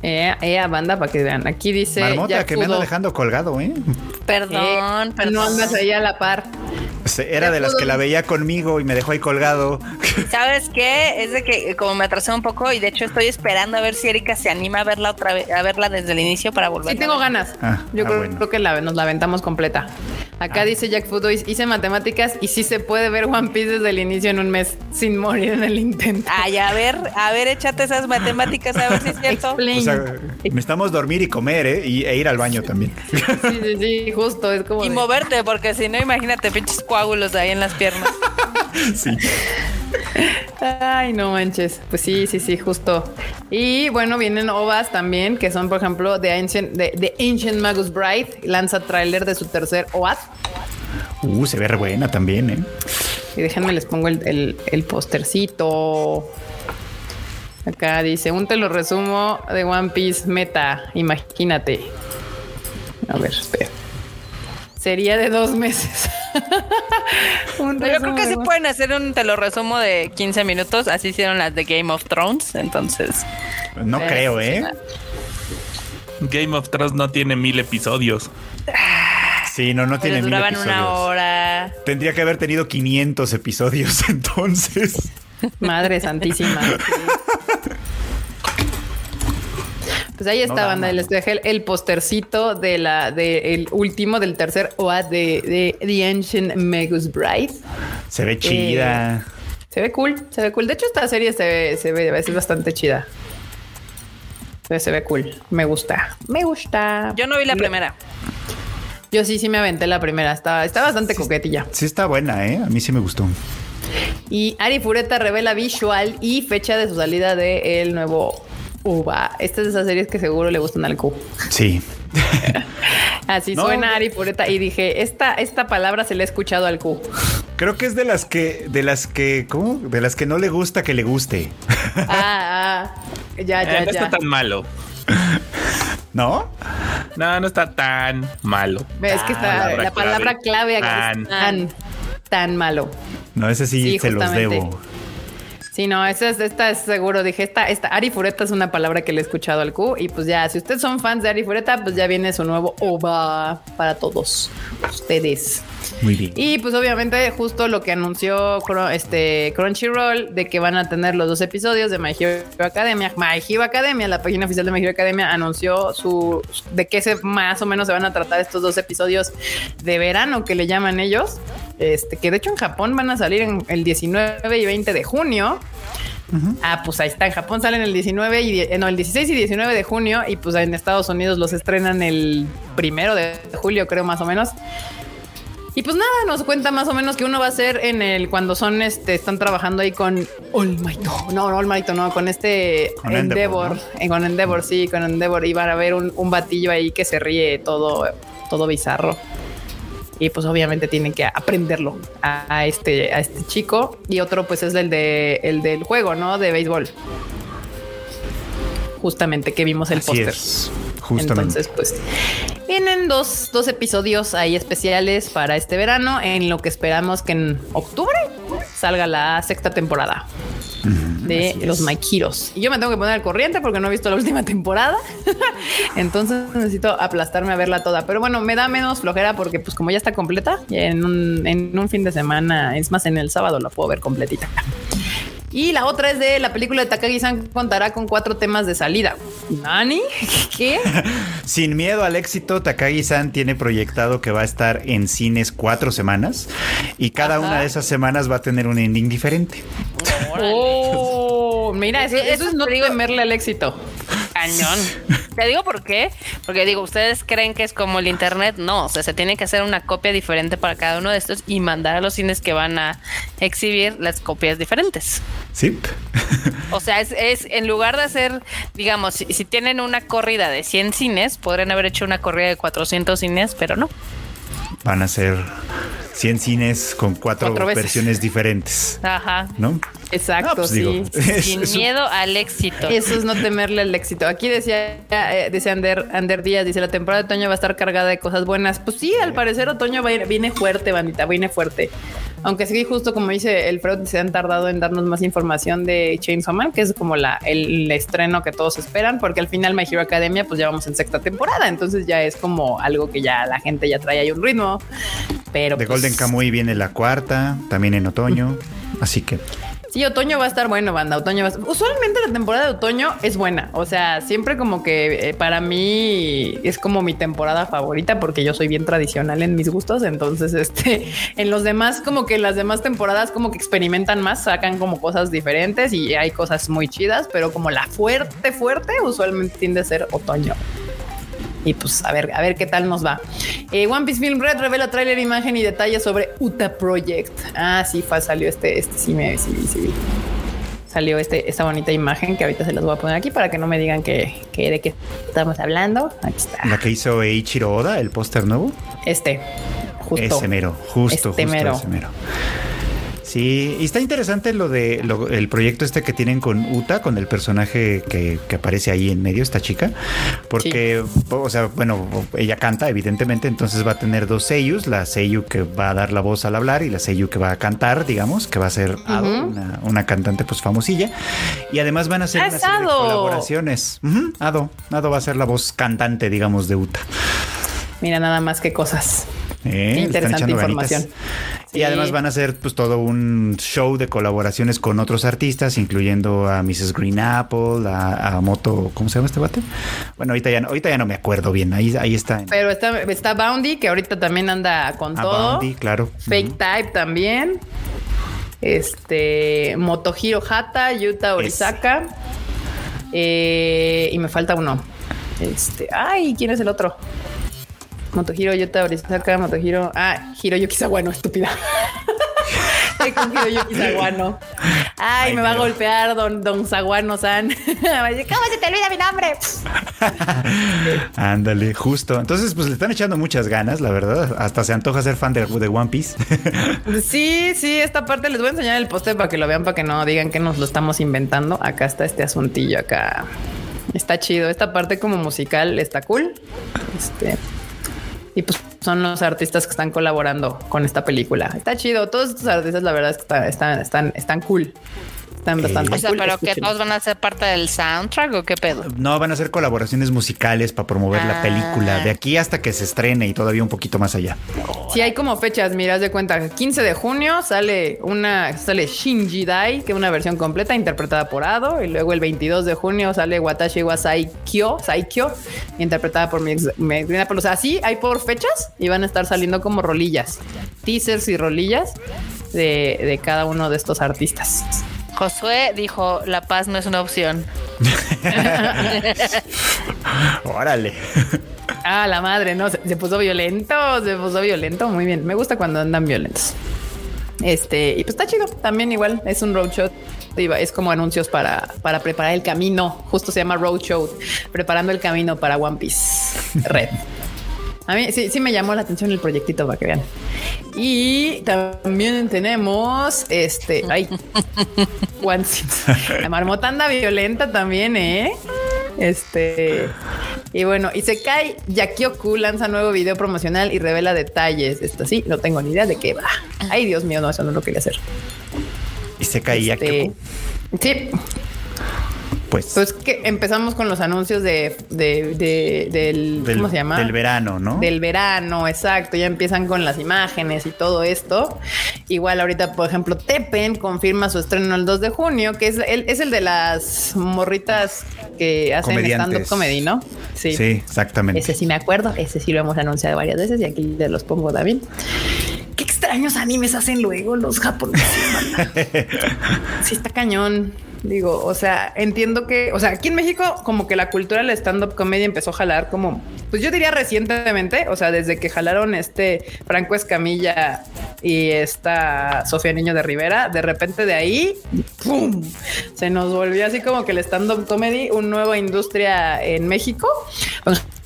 Eh, eh, banda, para que vean. Aquí dice. Marmota, Jack que me anda Fudo. dejando colgado, ¿eh? Perdón, Eh, perdón. No andas ahí a la par. Se- Era de las que la veía conmigo y me dejó ahí colgado. ¿Sabes qué? Es de que como me atrasé un poco y de hecho estoy esperando a ver si Erika se anima a verla otra vez, a verla desde el inicio para volver. Sí, tengo ganas. Ah, Yo ah, creo, bueno. creo que la, nos la aventamos completa. Acá Ah. dice Jack Fudo, hice matemáticas y sí se puede ver One Piece desde el inicio en un mes sin morir en el intento. Ay, a ver, a ver, échate esas matemáticas a ver si es cierto. Explain. O sea, necesitamos dormir y comer, ¿eh? Y, e ir al baño también. Sí, sí, sí, justo. Es como. Y de- moverte, porque si no, imagínate pinches coágulos ahí en las piernas. Sí. Ay, no manches. Pues sí, sí, sí, justo. Y bueno, vienen ovas también, que son, por ejemplo, The Ancient, de, The Ancient Magus Bride. Lanza tráiler de su tercer OAT. Uh, se ve re buena también, ¿eh? Y déjenme les pongo el, el, el postercito. Acá dice, un te lo resumo de One Piece Meta. Imagínate. A ver, espera. Sería de dos meses. Un Pero yo creo que sí One- pueden hacer un te lo resumo de 15 minutos. Así hicieron las de Game of Thrones. Entonces, No Eh, creo, ¿eh? Game of Thrones no tiene mil episodios. Sí, no, no pero tiene mil duraban una episodios. hora. Tendría que haber tenido 500 episodios entonces. Madre santísima. sí. Pues ahí está, No. Les dejé el, el postercito de la, de el último del tercer OAT de, de The Ancient Magus Bride. Se ve chida. Se ve cool, se ve cool. De hecho, esta serie se ve, se ve, es bastante chida. Se, se ve cool. Me gusta. Me gusta. Yo no vi la primera. Yo sí, sí me aventé la primera. Está, está bastante coquetilla. Sí está buena, ¿eh? A mí sí me gustó. Y Ari Fureta revela visual y fecha de su salida de el nuevo UVA. Esta es de esas series que seguro le gustan al Q. Sí. Así No. suena Ari Fureta y dije, esta, esta palabra se le ha escuchado al Q. Creo que es de las que, de las que, ¿cómo? De las que no le gusta que le guste. Ah, ah, ya, Eh, ya, no ya. está tan malo. ¿No? No, no está tan malo. Es que está palabra la palabra clave acá Tan. es tan, tan malo. No, ese sí, Sí, se los debo. Sí, no, esta es, esta es seguro. Dije, esta, esta Ari Fureta es una palabra que le he escuchado al Q. Y pues ya, si ustedes son fans de Ari Fureta, pues ya viene su nuevo OVA para todos ustedes. Muy bien. Y pues obviamente justo lo que anunció este Crunchyroll de que van a tener los dos episodios de My Hero Academia. My Hero Academia, la página oficial de My Hero Academia anunció su de qué se más o menos se van a tratar estos dos episodios de verano que le llaman ellos. Este, que de hecho en Japón van a salir en el 19 y 20 de junio. Ah, pues ahí está. En Japón salen el 19 y eh, no, el 16 y 19 de junio y pues en Estados Unidos los estrenan el primero de julio, creo más o menos. Y pues nada, nos cuenta más o menos que uno va a ser en el cuando son este están trabajando ahí con Might. No, no, Might no, con este Con Endeavor, Endeavor, eh, con Endeavor, sí, con Endeavor y van a ver un, un batillo ahí que se ríe todo, todo bizarro. Y pues obviamente tienen que aprenderlo a, a este, a este chico. Y otro pues es el de el del juego, ¿no? De béisbol. Justamente que vimos el póster. Justamente. Entonces, pues vienen dos, dos episodios ahí especiales para este verano, en lo que esperamos que en octubre salga la sexta temporada de así los My Heroes. Y yo me tengo que poner al corriente porque no he visto la última temporada. Entonces necesito aplastarme a verla toda. Pero bueno, me da menos flojera porque pues como ya está completa, en un, en un fin de semana, es más, en el sábado la puedo ver completita. Y la otra es de la película de Takagi-san contará con cuatro temas de salida. ¿Nani? ¿Qué? Sin miedo al éxito, Takagi-san tiene proyectado que va a estar en cines cuatro semanas y cada Ajá. una de esas semanas va a tener un ending diferente. Oh, mira, eso, Eso eso es no digo- temerle al éxito. Cañón. Te digo por qué. Porque digo, ustedes creen que es como el internet. No, o sea, se tiene que hacer una copia diferente para cada uno de estos y mandar a los cines que van a exhibir las copias diferentes. Sí. O sea, es, es en lugar de hacer, digamos, si, si tienen una corrida de 100 cines, podrían haber hecho una corrida de 400 cines, pero no. Van a ser 100 cines con cuatro, versiones diferentes, Ajá. ¿no? Exacto, Ah, pues sí. digo, es- Sin es un- miedo al éxito. Eso es no temerle al éxito. Aquí decía, eh, dice Ander, Ander Díaz, dice la temporada de otoño va a estar cargada de cosas buenas. Pues sí, al parecer otoño va a ir- viene fuerte, bandita, viene fuerte. Aunque sí, justo como dice el Freud, se han tardado en darnos más información de Chainsaw Man, que es como la, el, estreno que todos esperan, porque al final My Hero Academia, pues ya vamos en sexta temporada, entonces ya es como algo que ya la gente ya trae ahí un ritmo. Pero De pues, Golden Kamuy viene la cuarta, también en otoño. Así que Sí, otoño va a estar bueno, banda. Otoño va a. Usualmente la temporada de otoño es buena. O sea, siempre como que eh, para mí es como mi temporada favorita porque yo soy bien tradicional en mis gustos. Entonces, este, en los demás, como que las demás temporadas como que experimentan más, sacan como cosas diferentes y hay cosas muy chidas, pero como la fuerte, fuerte, usualmente tiende a ser otoño. Y pues a ver, a ver qué tal nos va. Eh, One Piece Film Red revela tráiler, imagen y detalles sobre Uta Project. Ah, sí, fue, salió este, este sí me sí, sí. Salió este, esta bonita imagen que ahorita se las voy a poner aquí para que no me digan que, que de qué estamos hablando. Aquí está. la que hizo Eiichiro Oda, el póster nuevo. Este, justo. Ese mero, justo, Este justo mero. ese mero. Sí, y está interesante lo de lo- el proyecto este que tienen con Uta, con el personaje que, que aparece ahí en medio, esta chica, porque, o sea, bueno, ella canta, evidentemente, entonces va a tener dos seiyus, la seiyu que va a dar la voz al hablar y la seiyu que va a cantar, digamos, que va a ser Ujú. una, una cantante pues famosilla, y además van a hacer ¡Ah, una serie de colaboraciones. Ado, Ado va a ser la voz cantante, digamos, de Uta. Mira nada más qué cosas. Eh, interesante información. Sí. Y además van a hacer pues todo un show de colaboraciones con otros artistas, incluyendo a Mrs. Green Apple, a, a Moto, ¿cómo se llama este bate? Bueno, ahorita ya, no- ahorita ya no me acuerdo bien. Ahí, ahí está. Pero está, está Boundy, que ahorita también anda con a todo. Bounty, claro. Fake. Type también. Este Motohiro Hata, Yuta Orizaka. Eh, y me falta uno. Este, ay, ¿quién es el otro? Motohiro Yuta Orizaka, Motohiro. Ah, Hiroyuki Sawano, estúpida. Estoy con Hiroyuki Sawano. Ay, Ay, me va a golpear don, don Sawano-san. Va a decir, ¿Cómo se te olvida mi nombre? Ándale, justo. Entonces, pues le están echando muchas ganas, la verdad. Hasta se antoja ser fan de, de One Piece. Sí, sí, esta parte les voy a enseñar el póster para que lo vean, para que no digan que nos lo estamos inventando. Acá está este asuntillo acá. Está chido. Esta parte como musical está cool. Este. Y pues son los artistas que están colaborando con esta película. Está chido. Todos estos artistas, la verdad es que están, están, están, cool. Están bastante O sea, cool. pero que todos van a ser parte del soundtrack o qué pedo. No, van a hacer colaboraciones musicales para promover la Ah. película de aquí hasta que se estrene y todavía un poquito más allá. Sí, hay como fechas, miras de cuenta. 15 de junio sale una, sale Shinji Dai, que es una versión completa interpretada por Ado. Y luego el 22 de junio sale Watashi wa Saikyo, Saikyo, interpretada por mi. O sea, sí, hay por fechas y van a estar saliendo como rolillas, teasers y rolillas de, de cada uno de estos artistas. Josué dijo, la paz no es una opción. Órale. Ah, la madre, no, se, se puso violento, se puso violento. Muy bien, me gusta cuando andan violentos. Este, y pues está chido. También igual es un roadshow. Iba- Es como anuncios para, para preparar el camino. Justo se llama roadshow, preparando el camino para One Piece Red. A mí sí, sí me llamó la atención el proyectito para que vean. Y también tenemos este. Ay, One Piece. La marmota anda violenta también, eh. Este. Y bueno, y se cae Yakioku lanza nuevo video promocional y revela detalles. Esto sí, no tengo ni idea de qué va. Ay, Dios mío, no, eso no lo quería hacer. Y se caía Este, que sí. Pues. Pues que empezamos con los anuncios de, de, de- del, del, ¿cómo se llama? Del verano, ¿no? Del verano, exacto. Ya empiezan con las imágenes y todo esto. Igual ahorita, por ejemplo, Tepen confirma su estreno el 2 de junio, que es el, es el de las morritas que hacen stand-up comedy, ¿no? Sí, exactamente. Ese sí me acuerdo, ese sí lo hemos anunciado varias veces y aquí te los pongo también. Qué extraños animes hacen luego los japoneses. sí, está cañón. Digo, o sea, entiendo que, o sea, aquí en México como que la cultura del stand-up comedy empezó a jalar como, pues yo diría recientemente, o sea, desde que jalaron este Franco Escamilla y esta Sofía Niño de Rivera, de repente de ahí, ¡pum! Se nos volvió así como que el stand-up comedy, una nueva industria en México.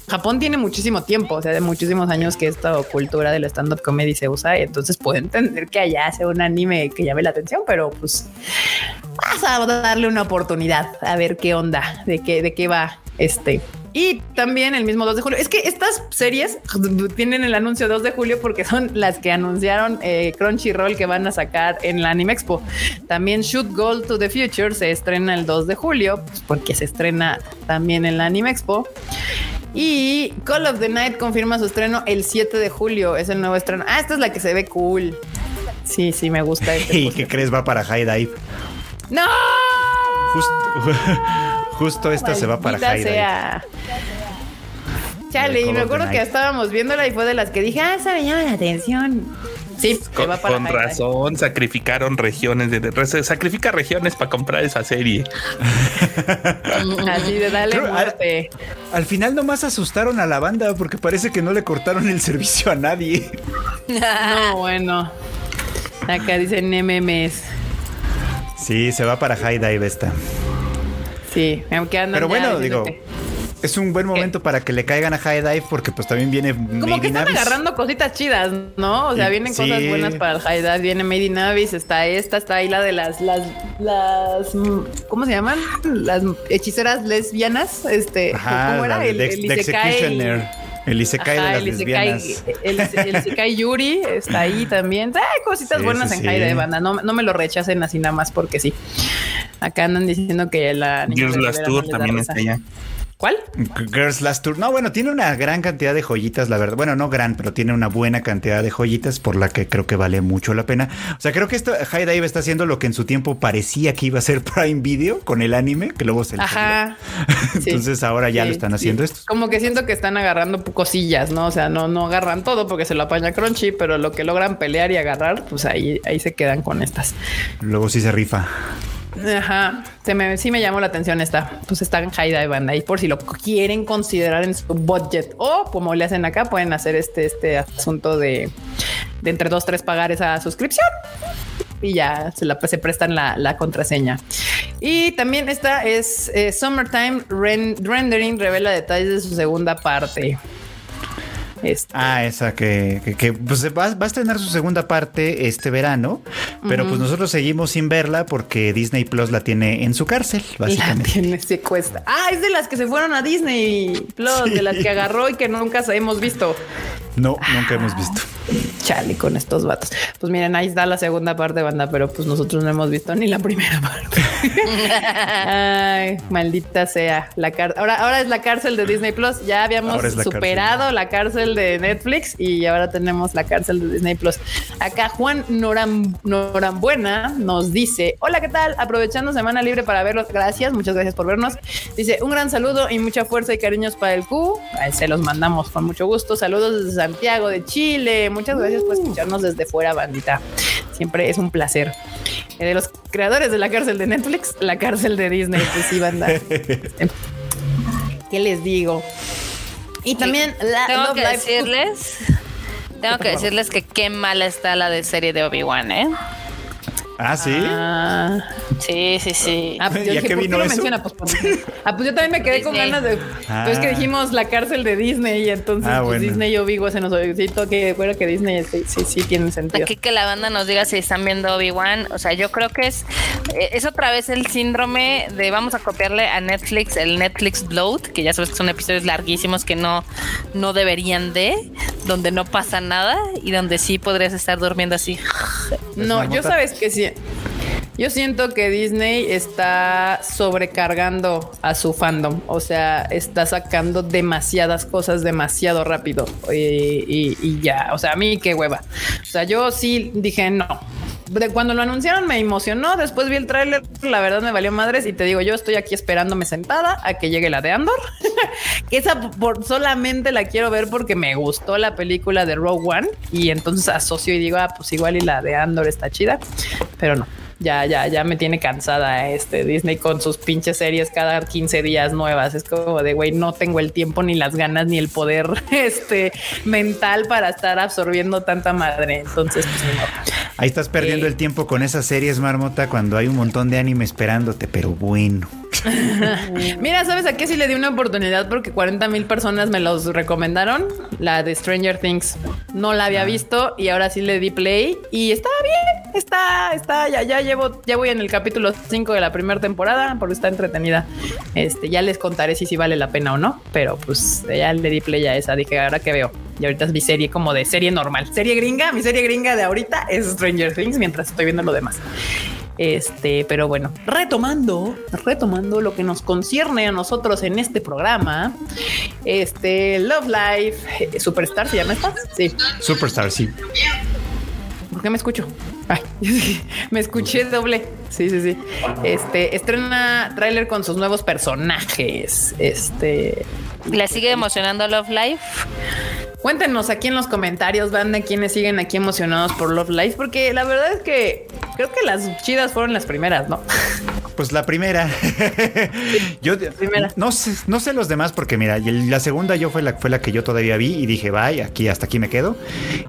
Japón tiene muchísimo tiempo, o sea, de muchísimos años que esta cultura del stand-up comedy se usa y entonces puedo entender que allá sea un anime que llame la atención, pero pues vas a darle una oportunidad a ver qué onda, de qué, de qué va este. Y también el mismo 2 de julio. Es que estas series tienen el anuncio 2 de julio porque son las que anunciaron eh, Crunchyroll que van a sacar en la Anime Expo. También Shoot Gold to the Future se estrena el 2 de julio pues, porque se estrena también en la Anime Expo. Y Call of the Night confirma su estreno el 7 de julio. Es el nuevo estreno. Ah, esta es la que se ve cool. Sí, sí, me gusta. Este ¿Y qué crees? Va para High Dive. ¡No! Justo, justo esta se va para High Dive. sea. Chale, De y me acuerdo que estábamos viéndola y fue de las que dije, ah, esa me llama la atención. Sí, se Con, va para con High razón, sacrificaron regiones, de, de- sacrifica regiones para comprar esa serie. Así de dale Creo- muerte. Al final nomás asustaron a la banda porque parece que no le cortaron el servicio a nadie. No, bueno. Acá dicen MMs. Sí, se va para High Dive esta. Sí, aunque andan Pero bueno, digo, es un buen momento para que le caigan a High Dive porque pues también viene Como Made que in están Abyss. agarrando cositas chidas, ¿no? O sea, Y- vienen sí. cosas buenas para el high dive. Viene Made in Abyss, está esta, está ahí la de las, las, las, ¿cómo se llaman? Las hechiceras lesbianas. Este, Ajá, ¿cómo era? la de Dex- The Executioner. El Isekai de Ajá, las el Isekai, lesbianas. el, el Isekai Yuri está ahí también. Hay cositas Sí, buenas sí, en sí. High Dive, banda. No, no me lo rechacen así nada más porque sí. Acá andan diciendo que la niña de Rivera no Tour también está allá. ¿Cuál? Girls Last Tour. No, bueno, tiene una gran cantidad de joyitas, la verdad. Bueno, no gran, pero tiene una buena cantidad de joyitas por la que creo que vale mucho la pena. O sea, creo que esto High Dive está haciendo lo que en su tiempo parecía que iba a ser Prime Video con el anime, que luego se le Ajá. Sí. Entonces ahora ya Sí, lo están sí. haciendo esto. Como que siento que están agarrando cosillas, ¿no? O sea, no, no agarran todo porque se lo apaña Crunchy, pero lo que logran pelear y agarrar, pues ahí, ahí se quedan con estas. Luego sí se rifa. Ajá. Se me, sí llamó la atención esta. Pues está en High Dive Band ahí por si lo quieren considerar en su budget. O como le hacen acá, pueden hacer este, este asunto de, de entre dos, tres pagar esa suscripción. Y ya se, la, se prestan la, la contraseña. Y también esta es eh, Summertime Ren- Rendering, revela detalles de su segunda parte. Este, Ah, esa que, que, que, pues va, va a estrenar su segunda parte este verano, pero pues nosotros seguimos sin verla porque Disney Plus la tiene en su cárcel, la básicamente. tiene secuestra. Ah, es de las que se fueron a Disney Plus, de las que agarró y que nunca hemos visto. No, nunca hemos visto. Chale con estos vatos. Pues miren, ahí está la segunda parte, banda, pero pues nosotros no hemos visto ni la primera parte. Ay, maldita sea. La car- ahora, ahora es la cárcel de Disney Plus. Ya habíamos la superado la cárcel de Netflix y ahora tenemos la cárcel de Disney Plus. Acá Juan Noram, Norambuena nos dice: Hola, ¿qué tal? Aprovechando semana libre para verlos. Gracias, muchas gracias por vernos. Dice: Un gran saludo y mucha fuerza y cariños para el Q. Ahí se los mandamos con mucho gusto. Saludos desde Santiago de Chile. Muchas gracias por escucharnos desde fuera, bandita. Siempre es un placer. Eh, De los creadores de la cárcel de Netflix, la cárcel de Disney, pues sí, banda. ¿Qué les digo? Y también la Tengo Love que Live- decirles. Tengo que decirles que qué mala está la de serie de Obi-Wan, ¿eh? Ah, sí. Ah, Sí, sí, sí. ah, pues yo ¿Ya dije, que ¿por qué vino lo eso? menciona? Pues, ah, pues yo también me quedé con Disney. ganas de. Ah. Pues que dijimos la cárcel de Disney y entonces Ah, pues bueno. Disney y Obi-Wan se nos olvidó que bueno que Disney sí, sí, sí tiene sentido. Aquí que la banda nos diga si están viendo Obi-Wan. O sea, yo creo que es, eh, es otra vez el síndrome de vamos a copiarle a Netflix el Netflix Bloat, que ya sabes que son episodios larguísimos que no, no deberían de, donde no pasa nada y donde sí podrías estar durmiendo así. No, yo marmota. sabes que sí. Yo siento que Disney está sobrecargando a su fandom, o sea, está sacando demasiadas cosas demasiado rápido. Y, y ya, o sea, a mí qué hueva. O sea, yo sí dije no, de cuando lo anunciaron me emocionó. Después vi el tráiler, la verdad me valió madres y te digo, yo estoy aquí esperándome sentada a que llegue la de Andor, esa por, solamente la quiero ver porque me gustó la película de Rogue One y entonces asocio y digo, ah, pues igual y la de Andor está chida, pero no. Ya, ya, ya me tiene cansada este Disney con sus pinches series cada 15 días nuevas. Es como de güey, no tengo el tiempo, ni las ganas, ni el poder este mental para estar absorbiendo tanta madre. Entonces, pues Ahí estás perdiendo el tiempo con esas series, Marmota, cuando hay un montón de anime esperándote, pero bueno. Mira, ¿sabes a qué sí le di una oportunidad? Porque 40 mil personas me los recomendaron. La de Stranger Things. No la había ah. visto y ahora sí le di play y está bien. Está, está, ya, ya llevo, ya voy en el capítulo 5 de la primera temporada porque está entretenida. Este, ya les contaré si vale la pena o no, pero pues ya le di play a esa. Dije, ahora que veo. Y ahorita es mi serie como de serie normal. Serie gringa, mi serie gringa de ahorita es Stranger Things mientras estoy viendo lo demás. Este, pero bueno, retomando, retomando lo que nos concierne a nosotros en este programa, este Love Life eh, Superstar se llama esta. Sí, Superstar, sí. ¿Por qué me escucho? Ay, me escuché doble. Sí, sí, sí. Este estrena tráiler con sus nuevos personajes. Este. ¿Le sigue emocionando Love Life? Cuéntenos aquí en los comentarios, banda, quienes siguen aquí emocionados por Love Life, porque la verdad es que creo que las chidas fueron las primeras, ¿no? Pues la primera. yo primera. No, sé, no sé los demás porque mira, la segunda yo fue la, fue la que yo todavía vi y dije, bye, aquí hasta aquí me quedo.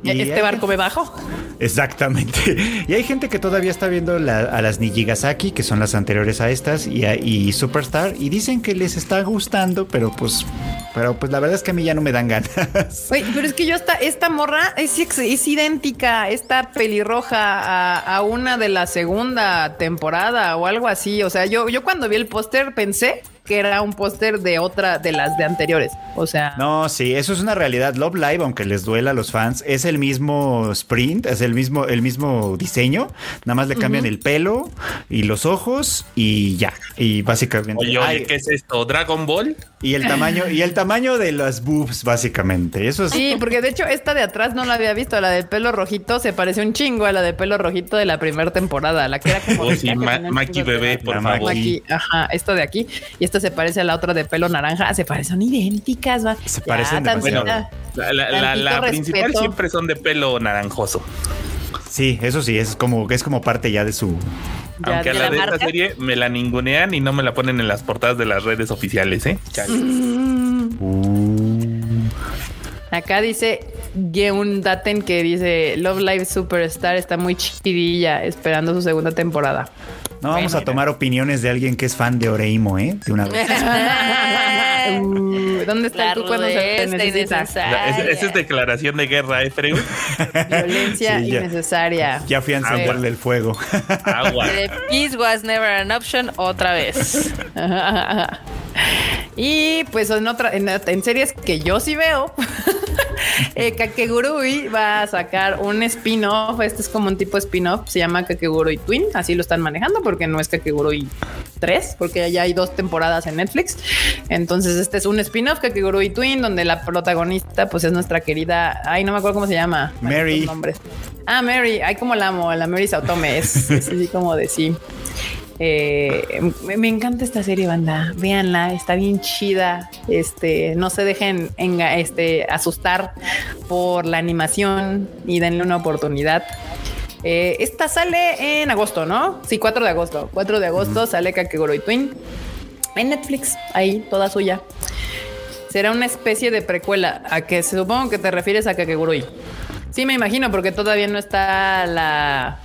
Y este barco me bajo. Exactamente. Y hay gente que todavía está viendo a las Nijigasaki, que son las anteriores a estas, y, y Superstar, y dicen que les está gustando, pero pues, pero pues la verdad es que a mí ya no me dan ganas. pero es que yo esta, esta morra es, es idéntica, esta pelirroja a, una de la segunda temporada o algo así. O sea, yo, yo cuando vi el póster pensé que era un póster de otra de las de anteriores. O sea. No, sí, eso es una realidad. Love Live, aunque les duela a los fans, es el mismo sprint, es el mismo, el mismo diseño. Nada más le cambian el pelo y los ojos y ya. Y básicamente. Oye, oye, ¿qué es esto? ¿Dragon Ball? Y el tamaño, y el tamaño de las boobs, básicamente. Eso es. Sí, porque de hecho, esta de atrás no la había visto. La del pelo rojito se parece un chingo a la de pelo rojito de la primera temporada. La que era como. Oh, sí, Maki bebé, por favor. ajá, esto de aquí. Y esta se parece a la otra de pelo naranja. Se parecen idénticas. ¿va? Se parecen bueno, la, principal siempre son de pelo naranjoso. Sí, eso sí, es como, es como parte ya de su. Aunque a la, de esta serie me la ningunean y no me la ponen en las portadas de las redes oficiales, ¿eh? Uh. Acá dice Geun Daten que dice Love Live Superstar está muy chidilla esperando su segunda temporada. No vamos a tomar opiniones de alguien que es fan de Oreimo, ¿eh? De una vez. Uh, ¿Dónde está tú cuando se necesita? Esa es declaración de guerra, ¿eh, Violencia innecesaria. Ya fui a encenderle el fuego. Agua. The peace was never an option otra vez. y pues en otra, en, series que yo sí veo, eh, Kakegurui va a sacar un spin-off. Este es como un tipo spin-off. Se llama Kakegurui Twin. Así lo están manejando porque no es Kakegurui 3, porque ya hay dos temporadas en Netflix. Entonces, este es un spin-off Kakegurui Twin, donde la protagonista, pues es nuestra querida. Ay, no me acuerdo cómo se llama. Mary. Ah, Mary. Ay, como la amo. La Mary Sautome. Es, es así como de sí. Eh, me, encanta esta serie, banda. Véanla, está bien chida. Este, no se dejen este, asustar por la animación y denle una oportunidad. Eh, esta sale en agosto, ¿no? Sí, 4 de agosto. 4 de agosto sale Kakegurui Twin en Netflix, ahí, toda suya. Será una especie de precuela a que se supongo que te refieres a Kakegurui. Sí, me imagino, porque todavía no está la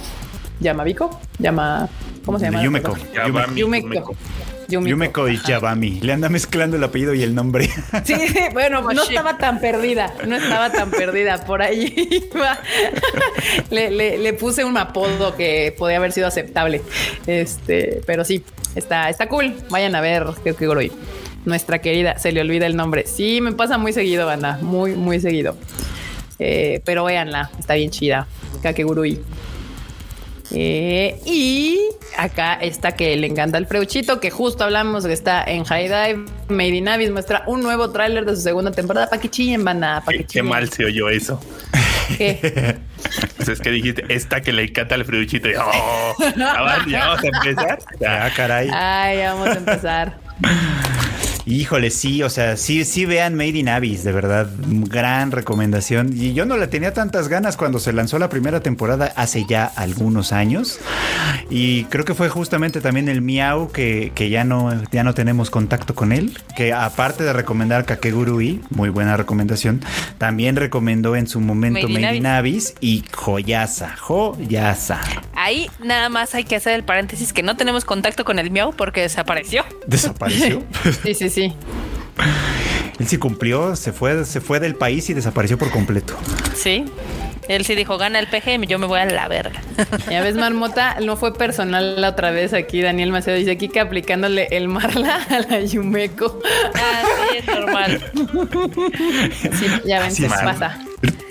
Yamabiko, llama ¿Cómo se llama? Yumeko. Yumeko. Yumeko. y Yabami. Le anda mezclando el apellido y el nombre. Sí, bueno, no estaba tan perdida. No estaba tan perdida. Por ahí le, le, puse un apodo que podía haber sido aceptable. Este, pero sí, está, está cool. Vayan a ver qué que Nuestra querida, se le olvida el nombre. Sí, me pasa muy seguido, banda. Muy, muy seguido. Eh, pero véanla, está bien chida. Kakegurui. Eh, y acá está que le encanta el freuchito, que justo hablamos que está en High Dive. Made in Abyss muestra un nuevo tráiler de su segunda temporada. Pa' que chillen, banda. Pa' que Qué, mal se oyó eso. ¿Qué? Pues es que dijiste, esta que le encanta el fruchito. Y, oh, ya va- ya vamos a empezar. Ah, Ya. caray. Ay, vamos a empezar. Híjole, sí, o sea, sí, sí vean Made in Abyss, de verdad, gran recomendación. Y yo no la tenía tantas ganas cuando se lanzó la primera temporada hace ya algunos años. Y creo que fue justamente también el Miau que, que ya no, ya no tenemos contacto con él. Que aparte de recomendar Kakegurui, muy buena recomendación, también recomendó en su momento Made in Made in Abyss y Joyasa, Joyasa. Ahí nada más hay que hacer el paréntesis que no tenemos contacto con el miau porque desapareció. Desapareció. Sí, sí, sí. Él sí cumplió, se fue, se fue del país y desapareció por completo. Sí. Él sí dijo, gana el PG, yo me voy a la verga. Ya ves, Marmota, no fue personal la otra vez aquí. Daniel Macedo dice aquí que aplicándole el Marla a la Yumeko. Ah, sí, es normal. Sí, ya ven, Así se pasa.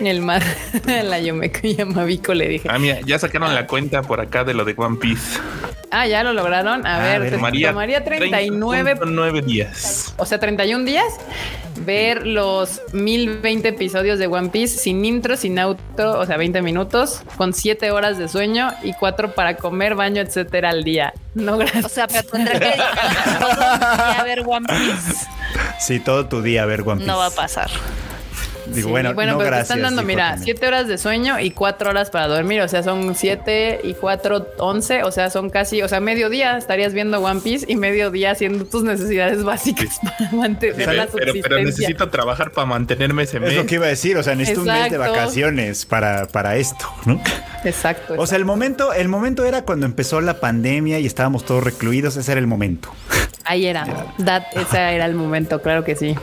El Mar, la Yumeko y a Mavico le dije. Ah, mira, ya sacaron la cuenta por acá de lo de One Piece. Ah, ya lo lograron. A A ver, ver, te María, tomaría 39, 9 días. o sea, 31 días ver los 1020 episodios de One Piece sin intro, sin outro, o sea, 20 minutos, con 7 horas de sueño y 4 para comer, baño, etcétera al día. No, gracias. O sea, pero tendrá que todo el día a ver One Piece. Sí, todo tu día a ver One Piece. No va a pasar. Digo, Sí, bueno, no pero te gracias. están dando, mira, también. 7 horas de sueño y 4 horas para dormir. O sea, son 7 y 4, 11. O sea, son casi, o sea, mediodía estarías viendo One Piece y mediodía haciendo tus necesidades básicas para mantener Pero, la pero, subsistencia. pero necesito trabajar para mantenerme ese mes. Es lo que iba a decir, o sea, necesito un mes de Exacto. vacaciones para, para esto, ¿no? Exacto. O sea, el momento, el momento era cuando empezó la pandemia y estábamos todos recluidos, ese era el momento. Ahí era. That, ese era el momento, claro que sí.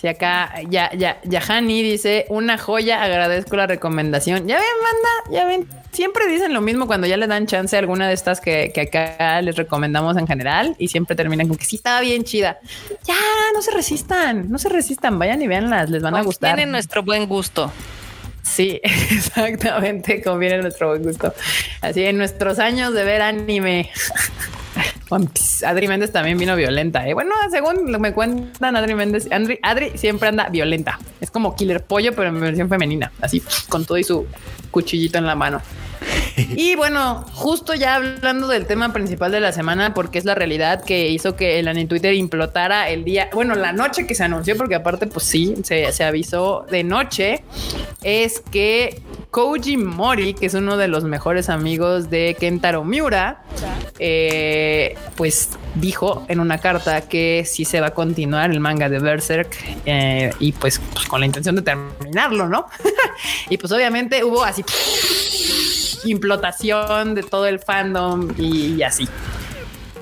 Si acá ya, ya, Yahani dice una joya, agradezco la recomendación. Ya ven, banda, ya ven. Siempre dicen lo mismo cuando ya le dan chance a alguna de estas que, que acá les recomendamos en general y siempre terminan con que sí estaba bien chida. Ya, no se resistan, no se resistan, vayan y véanlas, les van a gustar. Tienen nuestro buen gusto. Sí, exactamente, como viene nuestro buen gusto. Así en nuestros años de ver anime. Adri Méndez también vino violenta. ¿eh? Bueno, según me cuentan, Adri Méndez, Adri, Adri siempre anda violenta. Es como Killer Pollo, pero en versión femenina, así con todo y su cuchillito en la mano. Y bueno, justo ya hablando del tema principal de la semana, porque es la realidad que hizo que el Ani Twitter implotara el día, bueno, la noche que se anunció, porque aparte, pues sí, se, se avisó de noche, es que Koji Mori, que es uno de los mejores amigos de Kentaro Miura, eh, pues dijo en una carta que sí se va a continuar el manga de Berserk eh, y pues, pues con la intención de terminarlo, ¿no? y pues obviamente hubo así implotación de todo el fandom y, y así.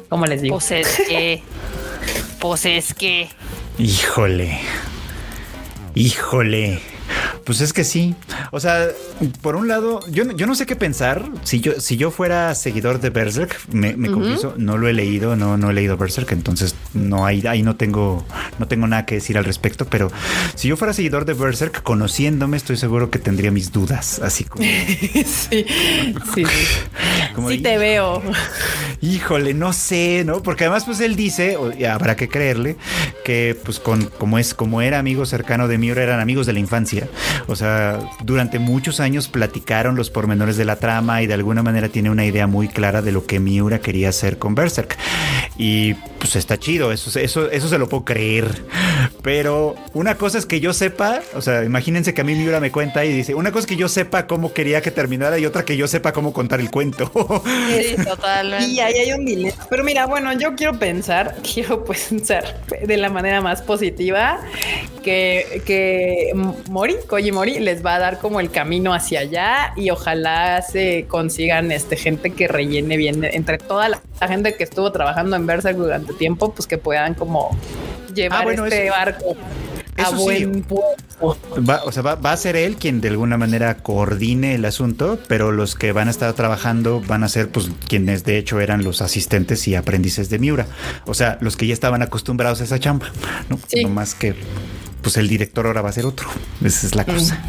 ¿Cómo les digo? Pues es que. Pues es que. Híjole. Híjole. Pues es que sí. O sea, por un lado, yo, no- yo no sé qué pensar. Si yo, si yo fuera seguidor de Berserk, me, me confieso, no lo he leído, no, no he leído Berserk, entonces no ahí, ahí no tengo, no tengo nada que decir al respecto. Pero si yo fuera seguidor de Berserk, conociéndome, estoy seguro que tendría mis dudas. Así como, sí, como Sí te veo. Híjole, no sé, ¿no? Porque además, pues él dice, y habrá que creerle, que pues con, como es, como era amigo cercano de Miura, eran amigos de la infancia. O sea, durante muchos años platicaron los pormenores de la trama y de alguna manera tiene una idea muy clara de lo que Miura quería hacer con Berserk. Y pues está chido, eso, eso, eso se lo puedo creer. Pero una cosa es que yo sepa, o sea, imagínense que a mí Miura me cuenta y dice, una cosa es que yo sepa cómo quería que terminara y otra que yo sepa cómo contar el cuento. Sí, totalmente. Y ahí hay un dilema. Pero mira, bueno, yo quiero pensar, quiero pensar de la manera más positiva que, que Mori, Koji Mori, les va a dar como el camino hacia allá y ojalá se consigan este gente que rellene bien entre toda la, la gente que estuvo trabajando en Berserk durante tiempo, pues que puedan como llevar Ah, bueno, este eso- barco a eso sí. buen puerto. Va, o sea, va, va a ser él quien de alguna manera coordine el asunto, pero los que van a estar trabajando van a ser pues quienes de hecho eran los asistentes y aprendices de Miura. O sea, los que ya estaban acostumbrados a esa chamba, ¿no? Sí. No más que pues el director ahora va a ser otro. Esa es la cosa.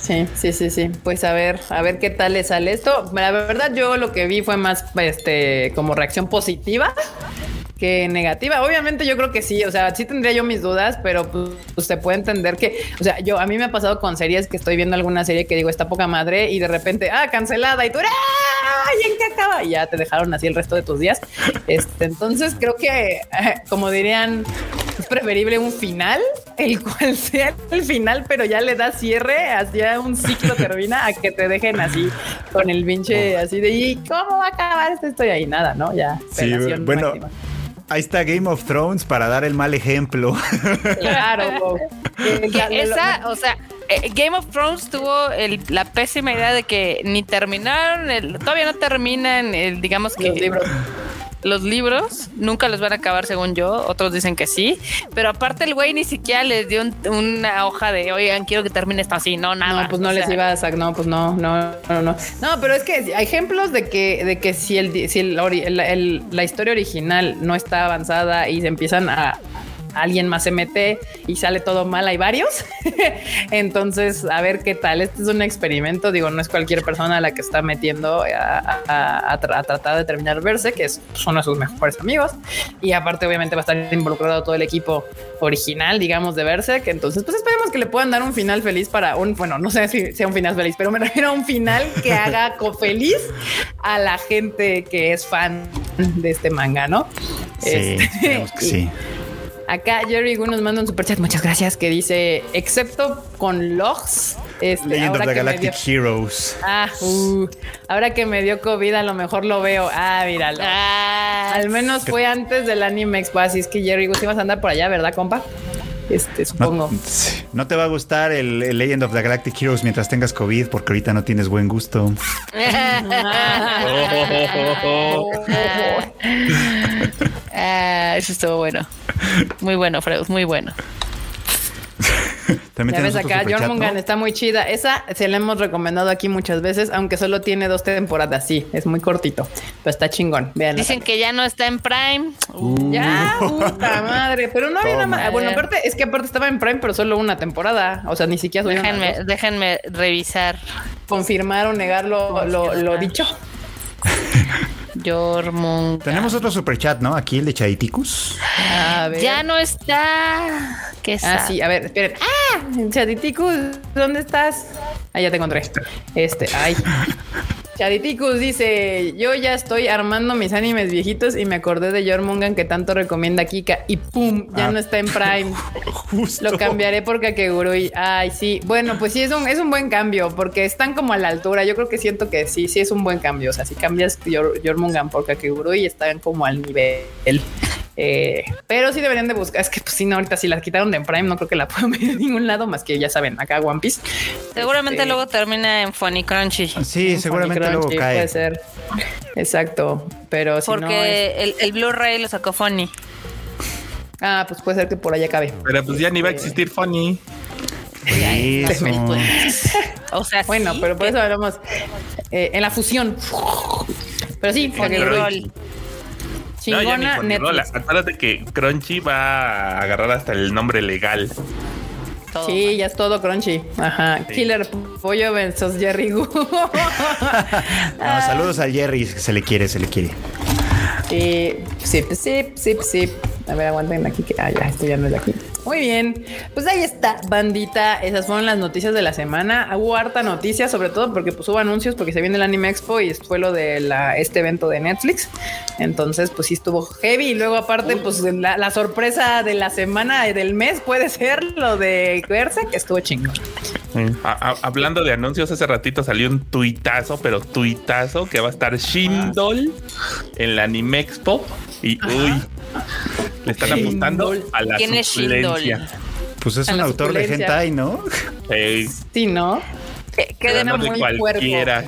Sí, sí, sí, sí. Pues a ver, a ver qué tal le sale esto. La verdad, yo lo que vi fue más este como reacción positiva que negativa. Obviamente yo creo que sí, o sea, sí tendría yo mis dudas, pero pues, pues, se puede entender que, o sea, yo a mí me ha pasado con series que estoy viendo alguna serie que digo está poca madre y de repente, ah, cancelada y tú, ¡ah! ¿Y en qué acaba? Y ya te dejaron así el resto de tus días. Este, entonces creo que, como dirían, es preferible un final, el cual sea el final, pero ya le da cierre, hacia un ciclo termina a que te dejen así con el pinche así de ¿y cómo va a acabar esto? Estoy ahí, nada, ¿no? Ya. Sí, bueno. Ahí está Game of Thrones para dar el mal ejemplo. Claro. esa, o sea, eh, Game of Thrones tuvo la pésima idea de que ni terminaron, todavía no terminan, el, digamos que... Los libros los libros nunca los van a acabar según yo, otros dicen que sí, pero aparte el güey ni siquiera les dio una hoja de, oigan, quiero que termine esto así, no, nada. No, pues no les iba a no, pues no, no, no, no. No, pero es que hay ejemplos de que, de que si, el, si la historia original no está avanzada y se empiezan a, alguien más se mete y sale todo mal, hay varios. Entonces, a ver qué tal. Este es un experimento, digo, no es cualquier persona la que está metiendo a, tratar de terminar verse, que es uno de sus mejores amigos. Y aparte, obviamente, va a estar involucrado todo el equipo original, digamos, de verse, que entonces, pues esperemos que le puedan dar un final feliz para un, bueno, no sé si sea un final feliz, pero me refiero a un final que haga feliz a la gente que es fan de este manga, ¿no? Sí, este, que sí. Acá Jerry Gu nos manda un super chat, muchas gracias, que dice, excepto con logs. Este, Legend of the Galactic Heroes. Ah, uh, ahora que me dio COVID, a lo mejor lo veo. Ah, míralo. Ah, Al menos fue antes del Anime Expo, así es que Jerry Gu, si vas a andar por allá, ¿verdad, compa? Este, supongo. No, te va a gustar el, Legend of the Galactic Heroes mientras tengas COVID, porque ahorita no tienes buen gusto. Ah, eso estuvo bueno. Muy bueno, Freud, muy bueno. También ya ves acá, Jormungan está muy chida. Esa se la hemos recomendado aquí muchas veces, aunque solo tiene dos temporadas. Sí, es muy cortito, pero está chingón. Dicen que ya no está en Prime. Uh. Ya, puta madre. Pero no había nada más. Bueno, aparte, es que aparte estaba en Prime, pero solo una temporada. O sea, ni siquiera Déjenme, déjenme revisar. Confirmar o negar lo, lo dicho. Jormung. Tenemos otro super chat, ¿no? Aquí el de Chaditicus. Ya no está. ¿Qué Ah, sí, a ver, esperen. ¡Ah! Chaditicus, ¿dónde estás? Ah, ya te encontré. Este, ay. Chaditicus dice: Yo ya estoy armando mis animes viejitos y me acordé de Jormungan que tanto recomienda Kika y pum, ya ah. no está en Prime. Lo cambiaré por Kakegurui. Ay, sí. Bueno, pues sí, es un, es un buen cambio porque están como a la altura. Yo creo que siento que sí, sí es un buen cambio. O sea, si cambias Jormungan por Kakegurui, están como al nivel. Eh, pero sí deberían de buscar. Es que, pues, si no, ahorita si la quitaron de Prime, no creo que la puedan ver en ningún lado más que ya saben, acá One Piece. Seguramente este, luego termina en Funny Crunchy. Sí, seguramente luego cae. Puede ser. Exacto. Pero si Porque el, el Blu-ray lo sacó Funny. Ah, pues puede ser que por allá cabe. Pero pues ya ni va a existir Funny. o sea, bueno, pero por eso hablamos eh, en la fusión. Pero sí, Funny Roll. Chingona no, Acuérdate que Crunchy va a agarrar hasta el nombre legal. Sí, ya es todo crunchy. Ajá. Killer Pollo versus Jerry Gu. saludos a Jerry, se le quiere, se le quiere. Sí, sí, sí, sí, sí. A ver, aguanten aquí que. Ah, ya, esto ya no es de aquí. Muy bien, pues ahí está, bandita. Esas fueron las noticias de la semana. Hubo harta noticia, sobre todo porque pues hubo anuncios, porque se viene el Anime Expo y fue lo de la, este evento de Netflix. Entonces, pues sí estuvo heavy. Y luego, aparte, pues la, sorpresa de la semana y del mes puede ser lo de verse, que estuvo chingón. hablando de anuncios, hace ratito salió un tuitazo, pero tuitazo que va a estar Shindol en la Anime Expo. Y uy, le están apuntando a la suplencia. Pues es un autor de hentai, ¿no? Sí, ¿no? Que, queda muy cualquiera.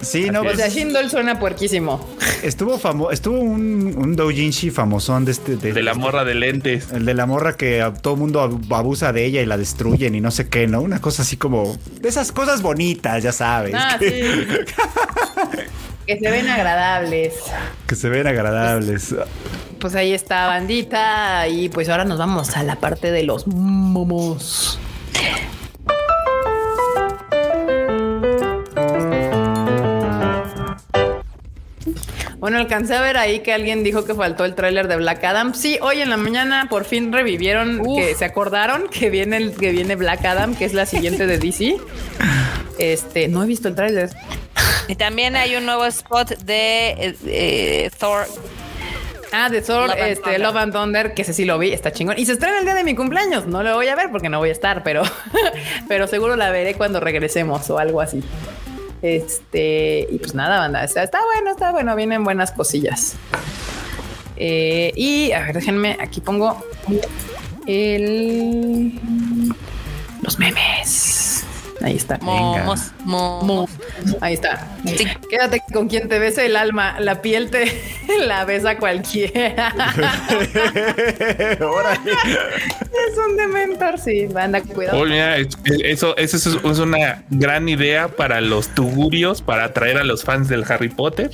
Sí, no. O sea, Shindol suena puerquísimo. Estuvo famoso, estuvo un, un doujinshi famosón de este. De, la morra de lentes. El de la morra que todo el mundo abusa de ella y la destruyen y no sé qué, ¿no? Una cosa así como. De esas cosas bonitas, ya sabes. Ah, sí. Que se ven agradables. Que se ven agradables. Pues ahí está, bandita. Y pues ahora nos vamos a la parte de los momos. Bueno, alcancé a ver ahí que alguien dijo que faltó el tráiler de Black Adam. Sí, hoy en la mañana por fin revivieron, que se acordaron que viene, que viene Black Adam, que es la siguiente de DC. Este, no he visto el tráiler. Y también hay un nuevo spot de eh, eh, Thor. Ah, de Thor, Love and este, Thunder. Love and Thunder, que ese sí lo vi, está chingón. Y se estrena el día de mi cumpleaños. No lo voy a ver porque no voy a estar, pero, pero seguro la veré cuando regresemos o algo así. Este, y pues nada, banda. Está, está bueno, está bueno, vienen buenas cosillas. Eh, y a ver, déjenme, aquí pongo el los memes. Ahí está. Momos, momos. Mo. Ahí está. Sí. Quédate con quien te bese el alma. La piel te la besa cualquiera. Es un dementor, sí. Banda, cuidado. Mira, es- eso, eso es, es una gran idea para los tugurios, para atraer a los fans del Harry Potter.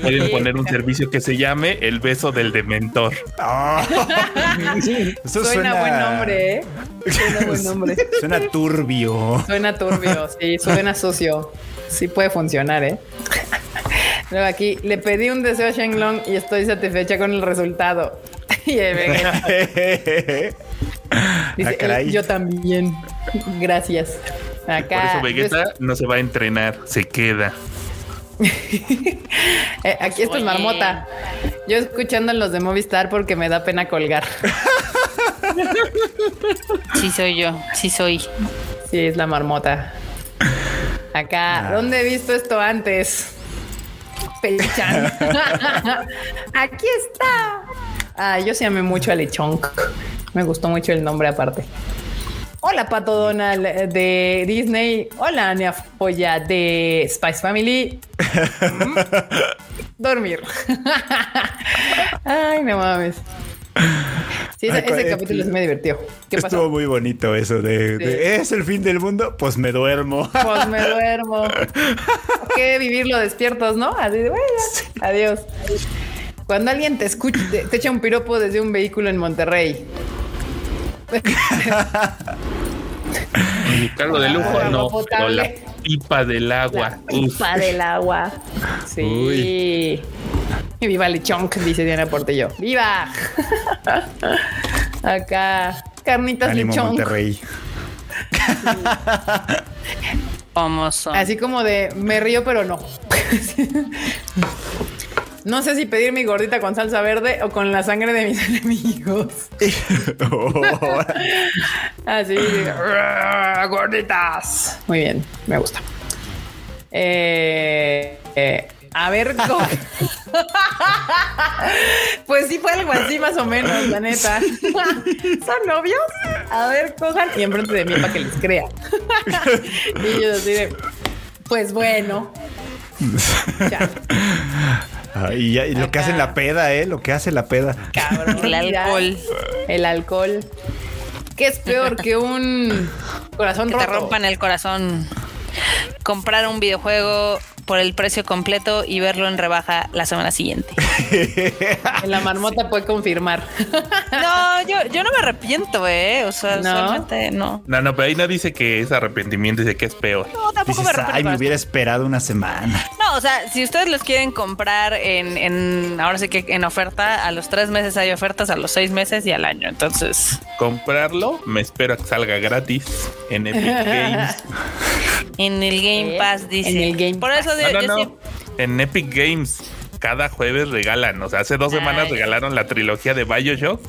Pueden poner un servicio que se llame El beso del dementor. Ah. Eso Suena, buen nombre, ¿eh? Suena buen nombre. Suena turbio. Suena turbio, sí, suena sucio. Sí puede funcionar, ¿eh? Luego aquí, le pedí un deseo a Shenlong y estoy satisfecha con el resultado. Y dice, Ah, caray. "Eh, yo también. Gracias. Acá. Por eso Vegeta no se va a entrenar, se queda. Eh, aquí esto es Oye. marmota. Yo escuchando en los de Movistar porque me da pena colgar. Sí soy yo, sí soy. Sí, es la marmota. Acá, ¿dónde he visto esto antes? Pelichan. Aquí está. Ah, yo sí amé mucho a Lechonk. Me gustó mucho el nombre aparte. Hola, Pato Donald de Disney. Hola, Ania Folla de Spice Family. Mm. Dormir. Ay, no mames. Sí, ese, capítulo se me divirtió. ¿Qué pasó? Estuvo muy bonito eso de, de, es el fin del mundo, pues me duermo. Pues me duermo. que vivirlo despiertos, ¿no? Así de, bueno, adiós. Cuando alguien te escucha, te, te echa un piropo desde un vehículo en Monterrey. Mi cargo de lujo, Agua no, pero la pipa del agua. La uf. pipa del agua. Sí. Uy. Y viva Lechonk, dice Diana Portillo. ¡Viva! Acá, carnitas Ánimo Lechonk. Monterrey. Así como de me río, pero no. No sé si pedir mi gordita con salsa verde o con la sangre de mis enemigos. Así, de, "Arr, gorditas. Muy bien, me gusta. Eh, eh, a ver, pues sí fue algo así más o menos, la neta. ¿Son novios? A ver, cojan y enfrente de mí para que les crea. y yo así de, pues bueno. Ya, Ah, y, ya- y lo que hace la peda, ¿eh? Lo que hace la peda. cabrón. El alcohol. El alcohol. ¿Qué es peor que un corazón Que te rompan el corazón. Comprar un videojuego por el precio completo y verlo en rebaja la semana siguiente. En la marmota puede confirmar. No, yo, yo no me arrepiento, ¿eh? O sea, ¿No? no. No, no, pero ahí no dice que es arrepentimiento, dice que es peor. No, tampoco Dices, me el ay, me hubiera esperado una semana. No, o sea, si ustedes los quieren comprar en, en ahora sí que en oferta, a los tres meses hay ofertas, a los seis meses y al año. Entonces, Comprarlo, me espero a que salga gratis en Epic Games. en el Game. Pass dice. En el Game Por eso de- no, yo no. sí- En Epic Games. Cada jueves regalan. O sea, hace dos semanas Ay. regalaron la trilogía de Bioshock,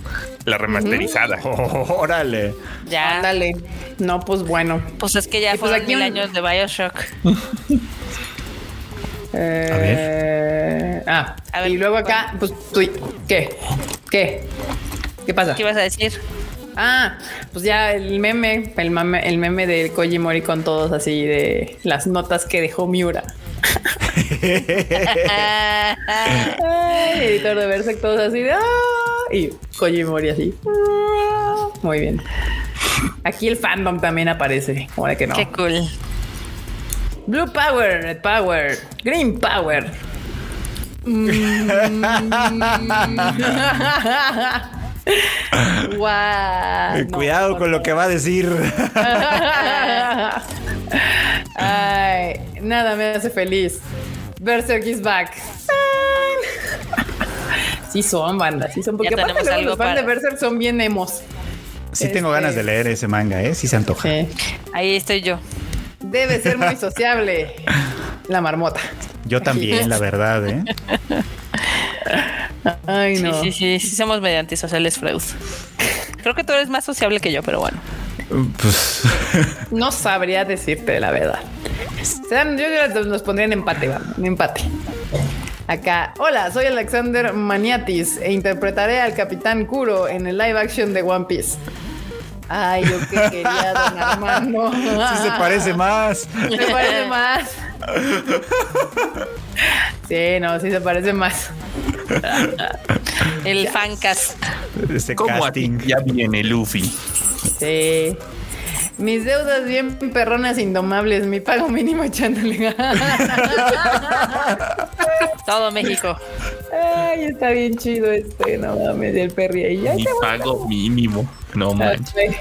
la remasterizada. Órale. ya. Ándale. No, pues bueno. Pues es que ya Y pues fueron aquí mil un- años de Bioshock. Eh, Ah, A ver, y luego acá, pues tú, ¿qué? ¿Qué? ¿Qué pasa? ¿Qué ibas a decir? Ah, pues ya el meme, el meme, el meme de Koji Mori con todos así de las notas que dejó Miura. Ay, editor de Berserk, todos así de "Ah", y Koji Mori así. "Ah". Muy bien. Aquí el fandom también aparece, de que no. Qué cool. Blue Power, Red Power, Green Power. Mm. no, Cuidado por con lo que va a decir. Ay, nada me hace feliz. Berserk is back. Sí son, banda, sí son. Porque Ya aparte los fans de Berserk son bien emos. Sí tengo Este- ganas de leer ese manga, ¿eh? Sí se antoja. Sí. Ahí estoy yo. Debe ser muy sociable. La marmota. Yo también, la verdad, ¿eh? Ay, no. Sí, sí, sí, sí, somos medio antisociales, Freud. Creo que tú eres más sociable que yo, pero bueno. Pues No sabría decirte la verdad. Yo creo que nos pondría en empate, va, en empate. Acá, hola, soy Alexander Maniatis e interpretaré al Capitán Kuro en el live action de One Piece. Ay, yo que quería, don Armando. sí se parece más. Se parece más. Sí, no, sí se parece más. El fancast. Ese ¿Cómo a ti casting. ya viene Luffy? Sí. Mis deudas bien perronas indomables, mi pago mínimo echándole Todo México. Ay, está bien chido este, no mames, el perri ahí. Mi pago mínimo. No manches. bueno.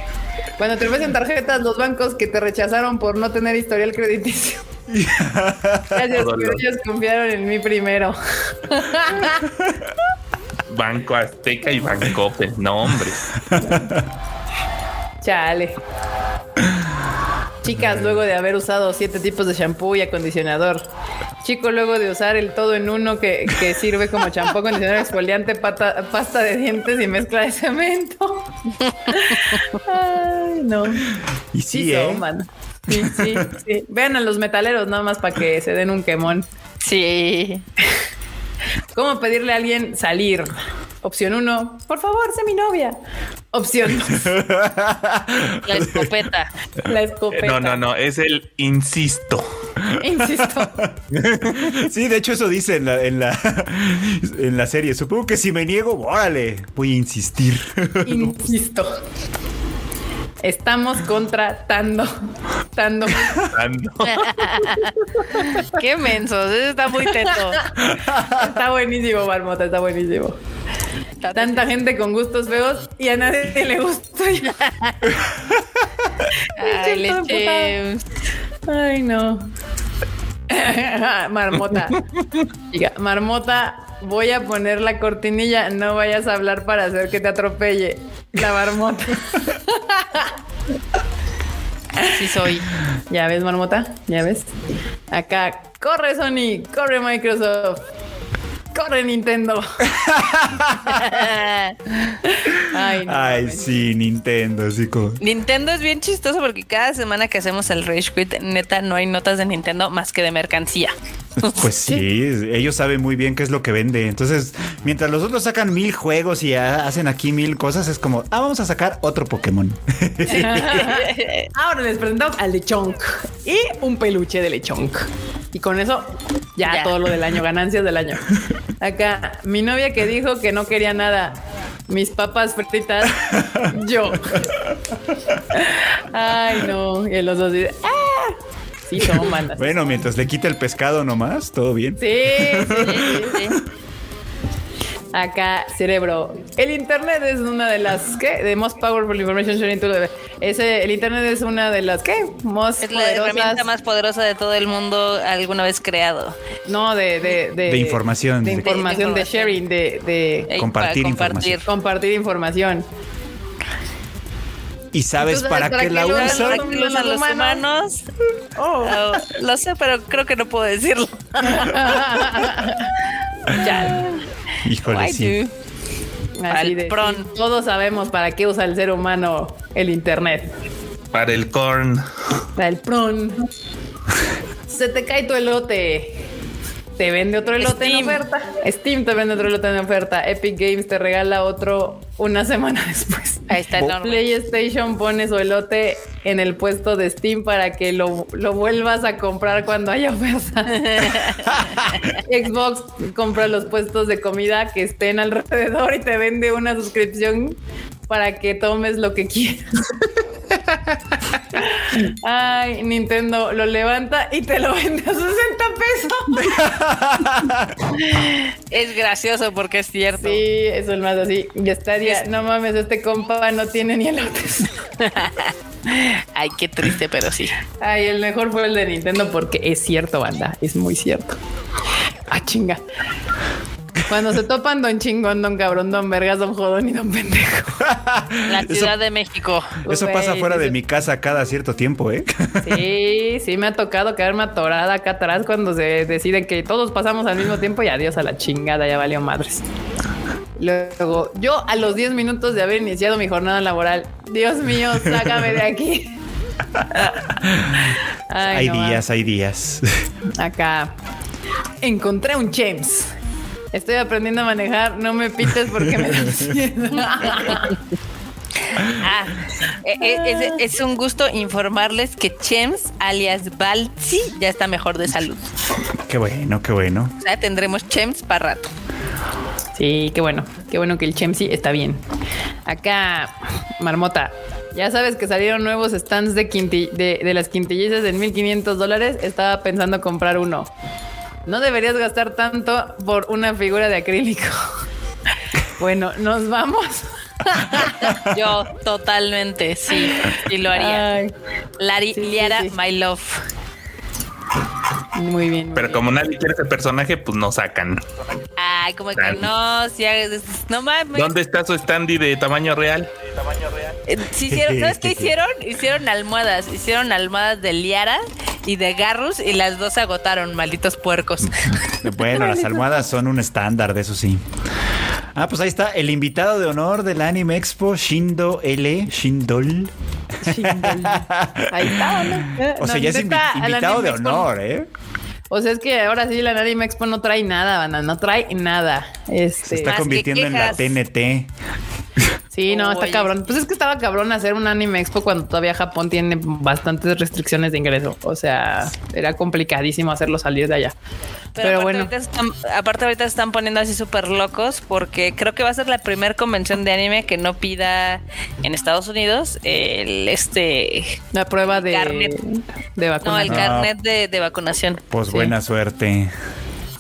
Cuando te ofrecen tarjetas los bancos que te rechazaron por no tener historial crediticio. Gracias, ellos confiaron en mí primero. Banco Azteca y Bancope. No, hombre. Chale. Chicas, luego de haber usado siete tipos de shampoo y acondicionador. Chico, luego de usar el todo en uno que, que sirve como champú, acondicionador, exfoliante, pata- pasta de dientes y mezcla de cemento. Ay, no. Y Sí, sí, ¿eh? son, man. Sí, sí, sí. Vean a los metaleros nada más para que se den un quemón. Sí. ¿Cómo pedirle a alguien salir? Opción uno, por favor, sé mi novia. Opción dos, La escopeta. la escopeta. No, no, no. Es el insisto. Insisto. Sí, de hecho eso dice en la, en la, en la serie. Supongo que si me niego, órale, voy a insistir. Insisto. Estamos contratando. Tando. Ando. Qué mensos. Eso está muy teto. Está buenísimo, Marmota, está buenísimo. Tanta gente con gustos feos y a nadie le gusta. Ay, leche. Ay, no. Marmota. Diga, Marmota, voy a poner la cortinilla. No vayas a hablar para hacer que te atropelle. La marmota. Sí soy. ¿Ya ves, Marmota? ¿Ya ves? Acá, corre Sony, corre Microsoft, corre Nintendo. Ay, no. Ay, mames. sí, Nintendo, así como. Nintendo es bien chistoso porque cada semana que hacemos el Rage Quit, neta, no hay notas de Nintendo más que de mercancía. Pues sí, ellos saben muy bien qué es lo que vende. Entonces, mientras los otros sacan mil juegos y hacen aquí mil cosas, es como, ah, vamos a sacar otro Pokémon. Ahora les presentamos al Lechonk y un peluche de Lechonk. Y con eso, ya, Ya. todo lo del año, ganancias del año. Acá, mi novia que dijo que no quería nada, mis papas fritas, yo. Ay, no. Y los dos dicen, ¡ah! Sí, bandas. bueno, mientras le quita el pescado nomás, todo bien. Sí, sí, sí, sí. Acá, cerebro. El internet es una de las ¿qué? De most powerful information sharing tool. Ese, el internet es una de las ¿qué? Most Es la herramienta más poderosa de todo el mundo alguna vez creado. No, de, de, de, De información. De De- información, de, sharing, de, Compartir para información. compartir información. ¿Y sabes ¿Tú sabes para para qué qué la lo ¿Sabes usan? para qué lo usan los humanos? Oh. Oh, lo sé, pero creo que no puedo decirlo. Ya. Híjole, sí. Así de, pron. todos sabemos para qué usa el ser humano el internet. Para el corn. Para el pron. Se te cae tu elote. Te vende otro elote en Steam. oferta. Steam te vende otro elote en oferta. Epic Games te regala otro una semana después. Ahí está enorme. PlayStation pone su elote en el puesto de Steam para que lo, lo vuelvas a comprar cuando haya oferta. Xbox compra los puestos de comida que estén alrededor y te vende una suscripción para que tomes lo que quieras. Ay, Nintendo lo levanta y te lo vende a 60 pesos. Es gracioso porque es cierto. Sí, eso es más así. Y Stadia, no mames, este compa no tiene ni elotes. Ay, qué triste, pero sí. Ay, el mejor fue el de Nintendo porque es cierto, banda. Es muy cierto. Ah, chinga. Cuando se topan Don Chingón, Don Cabrón, Don Vergas, Don Jodón y Don Pendejo. La Eso- Ciudad de México. Eso pasa fuera de mi casa cada cierto tiempo, ¿eh? Sí, sí me ha tocado quedarme atorada acá atrás cuando se deciden que todos pasamos al mismo tiempo y adiós a la chingada, ya valió madres. Luego, yo a los 10 minutos de haber iniciado mi jornada laboral, Dios mío, sácame de aquí. Ay, hay no días, hay días. Acá encontré un James. Estoy aprendiendo a manejar, no me pites porque me da. Ah, eh, eh, es, es un gusto informarles que Chems, alias Balsi, ya está mejor de salud. qué bueno, qué bueno. O sea, tendremos Chems para rato. Sí, qué bueno. Qué bueno que el Chemsy está bien. Acá, Marmota. Ya sabes que salieron nuevos stands de, quinti- de, de las quintillizas en 1500 dólares. Estaba pensando comprar uno. No deberías gastar tanto por una figura de acrílico. bueno, nos vamos. Yo totalmente, sí, sí lo haría. Ay, Lari, sí, Liara, sí. my love. muy bien. muy Pero bien. como nadie quiere ese personaje, pues no sacan. Ay, como que no, si hagas- no mames. ¿Dónde está su standy de tamaño real? Eh, sí hicieron, ¿Sabes qué hicieron? Hicieron almohadas. Hicieron almohadas de Liara y de Garrus y las dos se agotaron, malditos puercos. Bueno, las almohadas son un estándar, de eso sí. Ah, pues ahí está el invitado de honor del Anime Expo, Shindo L. Shindol. Ahí está, ¿no? Eh, O sea, no, ya es invi- invitado de honor, ¿eh? O sea, es que ahora sí la Anime Expo no trae nada, banda, no trae nada. Se Este, está que convirtiendo en la. TNT. sí, no, está Oye. cabrón. Pues es que estaba cabrón hacer un Anime Expo cuando todavía Japón tiene bastantes restricciones de ingreso. O sea, era complicadísimo hacerlo salir de allá. Pero, aparte bueno, ahorita están- aparte ahorita se están poniendo así súper locos porque creo que va a ser la primera convención de anime que no pida en Estados Unidos el este la prueba de, carnet. de no vacunación. el carnet de, de vacunación. Pues Sí. buena suerte.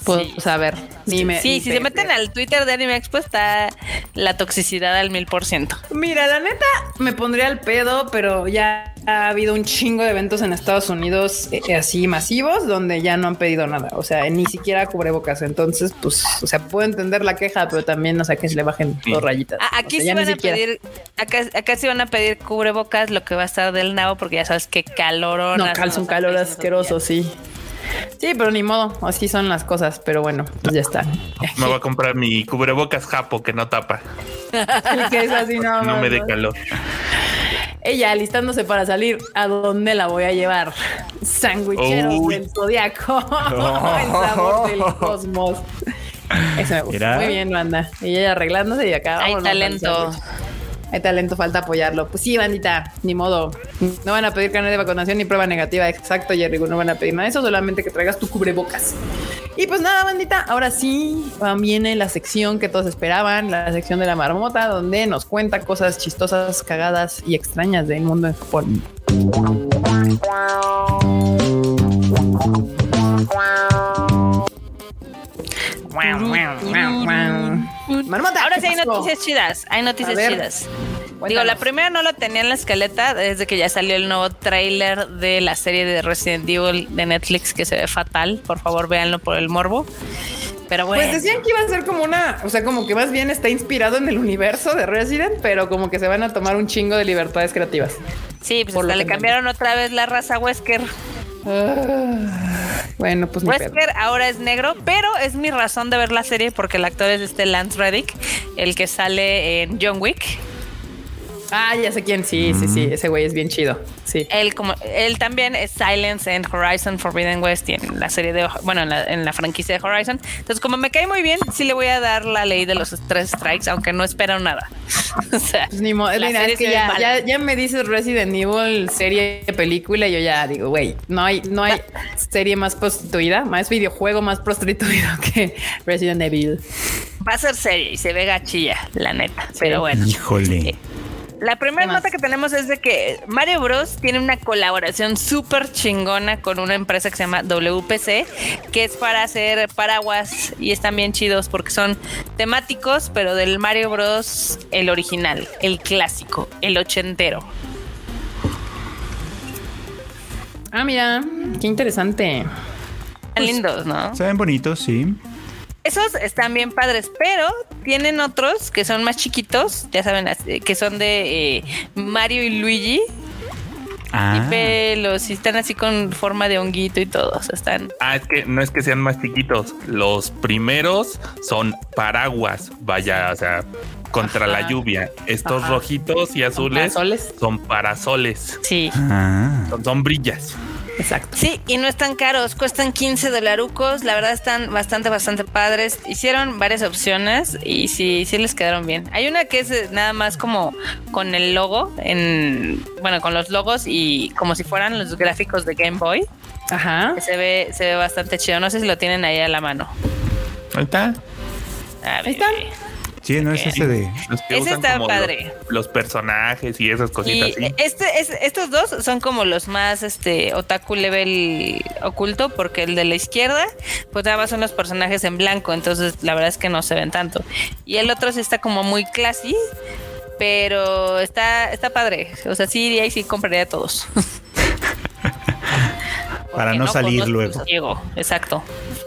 Pues a ver, dime. sí, si se meten al Twitter de Anime Expo está la toxicidad al mil por ciento. Mira, la neta me pondría al pedo, pero ya ha habido un chingo de eventos en Estados Unidos eh, así masivos donde ya no han pedido nada. O sea, ni siquiera cubrebocas. Entonces, pues, o sea, puedo entender la queja, pero también, o sea, que se le bajen dos rayitas. Aquí O sea, sí van a pedir, acá, acá sí van a pedir cubrebocas, lo que va a estar del nabo, porque ya sabes qué calor. No, calza un calor asqueroso, sí. Sí, pero ni modo, así son las cosas, pero bueno, pues ya está. Me voy a comprar mi cubrebocas japo que no tapa, El que es así no me dé ¿no? calor. Ella alistándose para salir, ¿a dónde la voy a llevar? Sándwicheros Uy. del zodiaco. El sabor del cosmos. Eso me gusta. Muy bien, banda. Y ella arreglándose y acá. Hay talento. Hay talento, falta apoyarlo. Pues sí, bandita, ni modo. No van a pedir carnet de vacunación ni prueba negativa. Exacto, Jerry. No van a pedir nada de eso, solamente que traigas tu cubrebocas. Y pues nada, bandita. Ahora sí ah, viene la sección que todos esperaban, la sección de la marmota, donde nos cuenta cosas chistosas, cagadas y extrañas del mundo en Japón. Marmota, Ahora ¿qué sí hay pasó? noticias chidas, hay noticias chidas. Digo, la primera no lo tenía en la escaleta desde que ya salió el nuevo tráiler de la serie de Resident Evil de Netflix que se ve fatal. Por favor, véanlo por el morbo. Pero bueno, Pues decían que iba a ser como una, o sea, como que más bien está inspirado en el universo de Resident, pero como que se van a tomar un chingo de libertades creativas. sí, pues por hasta le cambiaron otra vez la raza Wesker. Bueno, pues. Wesker ahora es negro, pero es mi razón de ver la serie porque el actor es este Lance Reddick, el que sale en John Wick. Ah, ya sé quién. Sí, sí, sí. Ese güey es bien chido. Sí. Él como él también es Silence en Horizon Forbidden West y en la serie de bueno en la, en la franquicia de Horizon. Entonces como me cae muy bien, sí le voy a dar la ley de los tres strikes, aunque no espero nada. o sea, Pues ni modo. la Mira, serie es que ya, mala. ya, ya me dices Resident Evil serie película y yo ya digo, güey, no hay, no hay serie más prostituida, más videojuego más prostituido que Resident Evil. va a ser serie y se ve gachilla, la neta. Pero bueno. Híjole. La primera nota que tenemos es de que Mario Bros tiene una colaboración súper chingona con una empresa que se llama WPC, que es para hacer paraguas y están bien chidos porque son temáticos, pero del Mario Bros el original, el clásico, el ochentero. Ah, mira, qué interesante. Están lindos, ¿no? Se ven bonitos, sí. Esos están bien padres, pero tienen otros que son más chiquitos, ya saben, así- que son de eh, Mario y Luigi. Ah, Y pelos, y están así con forma de honguito y todo. O sea, están. Ah, es que no es que sean más chiquitos. Los primeros son paraguas, vaya, o sea, contra la lluvia. Estos Ajá. rojitos y azules parasoles? son parasoles, Sí. ah. son sombrillas. Exacto. Sí, y no están caros, cuestan 15 dolarucos, la verdad están bastante, bastante padres. Hicieron varias opciones y sí, sí les quedaron bien. Hay una que es eh, nada más como con el logo, en bueno, con los logos y como si fueran los gráficos de Game Boy, Ajá. que se ve, se ve bastante chido. No sé si lo tienen ahí a la mano. Ahí está. A ver. están. Sí, no es ese de. Los que Ese está padre. Los, los personajes y esas Y cositas así. este, es- estos dos son como los más este otaku level oculto, porque el de la izquierda, pues nada más son los personajes en blanco, entonces la verdad es que no se ven tanto. Y el otro sí está como muy classy, pero está, está padre. O sea, sí iría y sí compraría todos. Para Porque no salir luego. ciego. Exacto.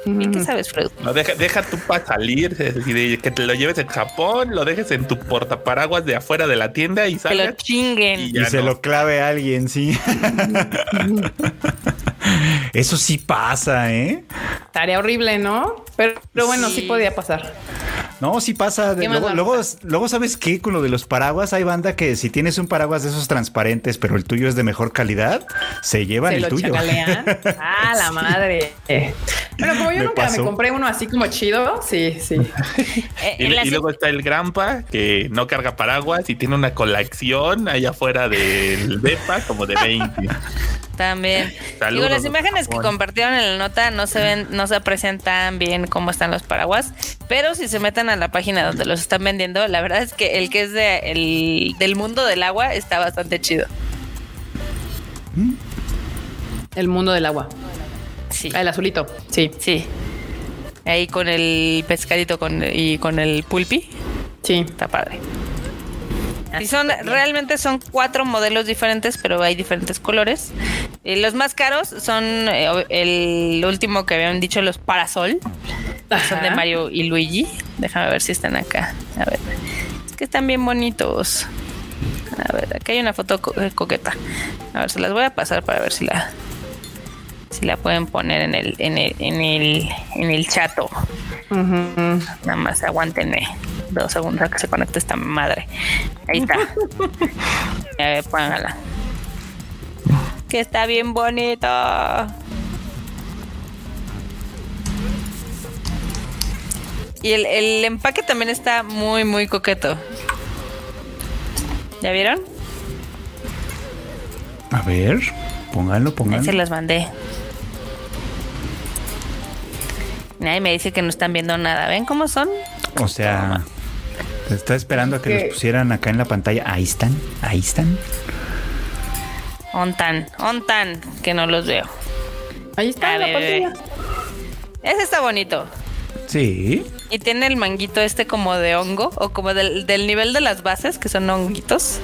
¿Y qué sabes, Freud? No, deja, deja tú para salir, de que te lo lleves en Japón, lo dejes en tu portaparaguas de afuera de la tienda y Que lo salgas. chinguen. Y se no. lo clave a alguien, sí. Eso sí pasa, ¿eh? Estaría horrible, ¿no? Pero, pero bueno, sí. Sí. podía pasar. No, sí pasa. ¿Qué más Luego, luego, luego, ¿sabes qué? Con lo de los paraguas, hay banda que si tienes un paraguas de esos transparentes, pero el tuyo es de mejor calidad, se llevan Se el lo tuyo. chacalean. Ah, la madre. Bueno, como yo Me nunca pasó. me compré uno así como chido, sí, sí. Eh, Y, luego está el Grampa que no carga paraguas y tiene una colección allá afuera del DEPA como de 20. También. Saludos, Digo, las imágenes que compartieron en la nota no se ven, no se aprecian tan bien cómo están los paraguas, pero si se meten a la página donde los están vendiendo, la verdad es que el que es de, el, del mundo del agua está bastante chido. El mundo del agua. Sí. Ah, El azulito. Sí, Sí. Ahí con el pescadito con, y con el pulpi. sí. Está padre. Y son, realmente son cuatro modelos diferentes, pero hay diferentes colores. Y los más caros son eh, el último que habían dicho, los Parasol. Son de. Mario y Luigi. Déjame ver si están acá. A ver. Es que están bien bonitos. A ver, aquí hay una foto co- eh, coqueta. A ver, se las voy a pasar para ver si la si la pueden poner en el en el en el, en el chato. Ujú. Nada más aguántenme dos segundos a que se conecte esta madre. Ahí está. A ver, póngala. Que está bien bonito. Y el, el empaque también está muy, muy coqueto. ¿Ya vieron? A ver, pónganlo, Ahí pónganlo. se las mandé. Nadie me dice que no están viendo nada. ¿Ven cómo son? O sea, te estaba esperando a que ¿Qué? los pusieran acá en la pantalla. Ahí están, ahí están. Ontan, ontan, que no los veo. Ahí está la pantalla. Ese está bonito. Sí. Y tiene el manguito este como de hongo o como del, del nivel de las bases, que son honguitos.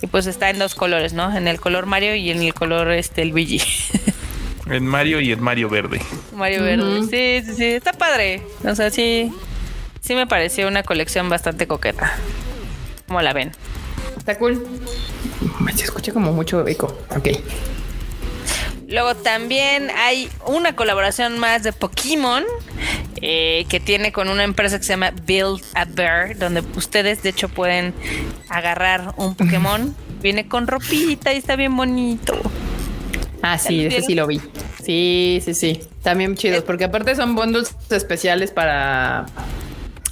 Y pues está en dos colores, ¿no? En el color Mario y en el color este Luigi. En Mario y en Mario Verde. Mario Verde. Sí, sí, sí. Está padre. O sea, sí. Sí me pareció una colección bastante coqueta. ¿Cómo la ven? Está cool. Me se escucha como mucho eco. Ok. Luego también hay una colaboración más de Pokémon eh, que tiene con una empresa que se llama Build a Bear, donde ustedes de hecho pueden agarrar un Pokémon. Viene con ropita y está bien bonito. Ah, sí, ¿Ya ese sí lo vi. Sí, sí, sí. También chidos, porque aparte son bundles especiales para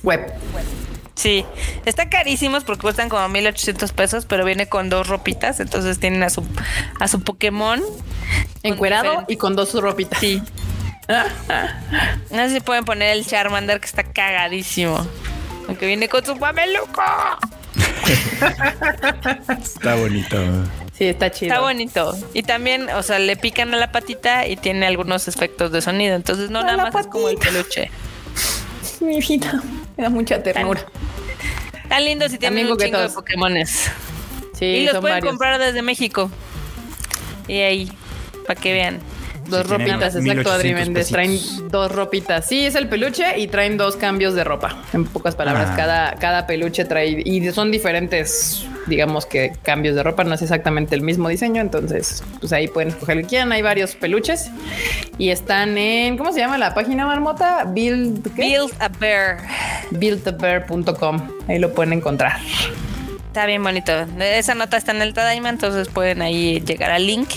web. Sí, está carísimos porque cuestan como 1800 pesos, pero viene con dos ropitas, entonces tienen a su a su Pokémon Encuerado y con dos ropitas. Sí. No sé si pueden poner el Charmander que está cagadísimo. Aunque viene con su mameluco. Está bonito. Sí, está chido. Está bonito. Y también, o sea, le pican a la patita y tiene algunos efectos de sonido. Entonces no A nada más es como el peluche. Mi vida. Me da mucha ternura. Tan lindo si tienen un chingo de. Pokémones. Sí, y los son pueden varios. comprar desde México. Y ahí, para que vean. Dos Sí, ropitas, exacto, 1800 Adri Méndez. Traen dos ropitas. Sí, es el peluche y traen dos cambios de ropa. En pocas palabras, Ah. cada, cada peluche trae y son diferentes, digamos que cambios de ropa. No es exactamente el mismo diseño. Entonces, pues ahí pueden escoger el que quieran. Hay varios peluches y están en, ¿cómo se llama la página marmota? Build, ¿qué? Build a bear. buildabear.com. Ahí lo pueden encontrar. Está bien bonito. Esa nota está en el Tadaima, entonces pueden ahí llegar al link.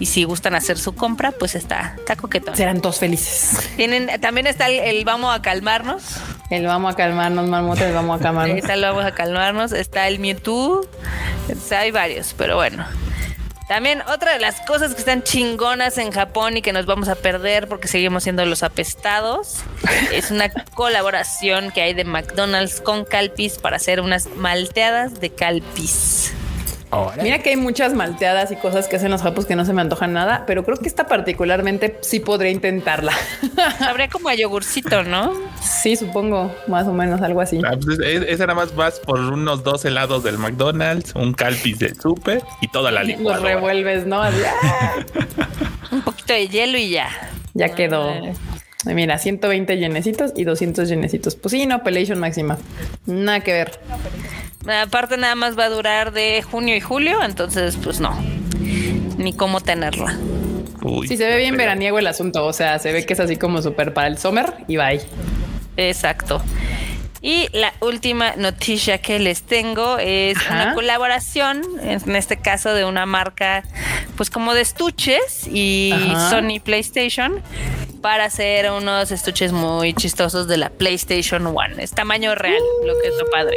Y si gustan hacer su compra, pues está, está coquetón. Serán todos felices. Tienen, también está el, el vamos a calmarnos. El vamos a calmarnos, marmota, el vamos a calmarnos. Está el vamos a calmarnos. Está el Mewtwo. O sea, hay varios, pero bueno. También otra de las cosas que están chingonas en Japón y que nos vamos a perder porque seguimos siendo los apestados es una colaboración que hay de McDonald's con Calpis para hacer unas malteadas de Calpis. Ahora. Mira que hay muchas malteadas y cosas que hacen los japos que no se me antojan nada, pero creo que esta particularmente sí podría intentarla. Habría como a yogurcito, ¿no? sí, supongo, más o menos algo así. Ah, pues, es- Esa nada más vas por unos dos helados del McDonald's, un calpis del super y toda la Los licuadora. revuelves, ¿no? ¡ah! Un poquito de hielo y ya. Ya quedó. Mira, 120 llenecitos y 200 llenecitos. Pues sí, no, pelation máxima. Nada que ver. Aparte nada más va a durar de junio y julio, entonces pues no. Ni cómo tenerla. Uy, Sí, se ve bien veraniego el asunto. O sea, se ve que es así como súper para el summer y bye. Exacto. Y la última noticia que les tengo es Ajá. una colaboración, en este caso de una marca, pues como de estuches y Ajá. Sony PlayStation, para hacer unos estuches muy chistosos de la PlayStation One. Es tamaño real, lo que es lo padre.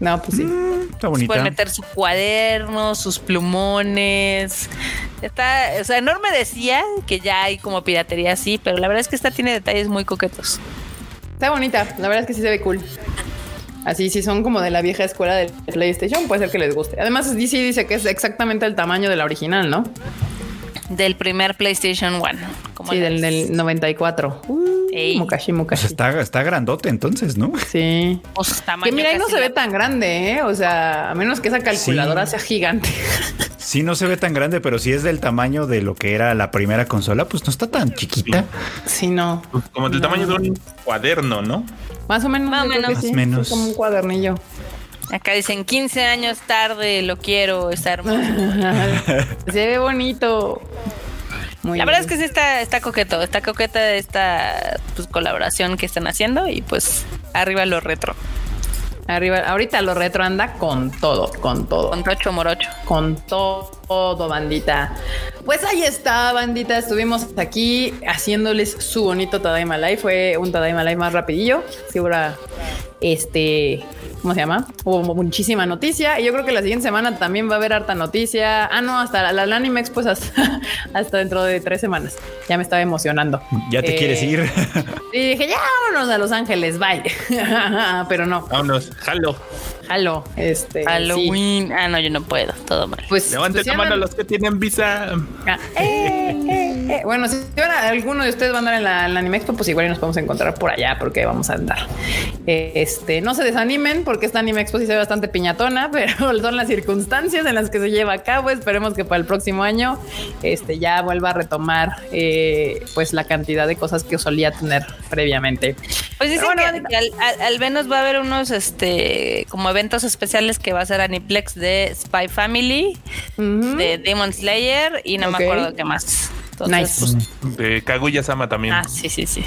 No, pues sí. Está bonita. Pueden meter su cuaderno, sus plumones. Está, o sea, Norme decía que ya hay como piratería así, pero la verdad es que esta tiene detalles muy coquetos. Está bonita. La verdad es que sí se ve cool. Así, si son como de la vieja escuela de PlayStation, puede ser que les guste. Además, DC dice que es exactamente el tamaño de la original, ¿no? Del primer PlayStation One. como Sí, la del, del 94. Ey. Mukashi, Pues está, está grandote entonces, ¿no? Sí. Pues, tamaño Que mira, ahí no se ve tan grande, ¿eh? O sea, a menos que esa calculadora Sí. sea gigante. Sí, no se ve tan grande, pero si es del tamaño de lo que era la primera consola, pues no está tan chiquita. Sí, no. Pues, Como del tamaño de un cuaderno, ¿no? Más o menos. Más o menos. sí, Más o menos. sí, como un cuadernillo. Acá dicen 15 años tarde, lo quiero, está hermoso. se ve bonito. Muy La verdad es que sí está, está coqueto, está coqueta esta pues, colaboración que están haciendo y pues arriba lo retro, Arriba, ahorita lo retro anda con todo, con todo. con tocho morocho. con todo, bandita. Pues ahí está, bandita. Estuvimos aquí haciéndoles su bonito Tadaima Live. Fue un Tadaima Live más rapidillo. Segura, este, ¿cómo se llama? Hubo muchísima noticia. Y yo creo que la siguiente semana también va a haber harta noticia. Ah, no, hasta la, la Anime Expo es hasta, hasta dentro de tres semanas. Ya me estaba emocionando. ¿Ya te Eh, quieres ir? Y dije, ya vámonos a Los Ángeles, bye. Pero no, Vámonos, jalo. Jalo. Este, sí. Halloween. Ah, no, yo no puedo, todo mal. Pues Levanten pues, la mano andan- los que tienen visa. Ah, eh, eh, eh. Bueno, si van a- alguno de ustedes va a andar en la, en la Anime Expo, pues igual y nos podemos encontrar por allá porque vamos a andar. Este, no se desanimen porque esta Anime Expo sí se ve bastante piñatona, pero son las circunstancias en las que se lleva a cabo. Esperemos que para el próximo año este, ya vuelva a retomar eh, pues la cantidad de cosas que solía tener previamente. Pues dicen bueno, que al, al- al menos va a haber unos este como eventos especiales que va a ser Aniplex de Spy Family, de Demon Slayer y no me acuerdo qué más. Entonces, Nice. pues, De Kaguya Sama también. ah, sí, sí, sí.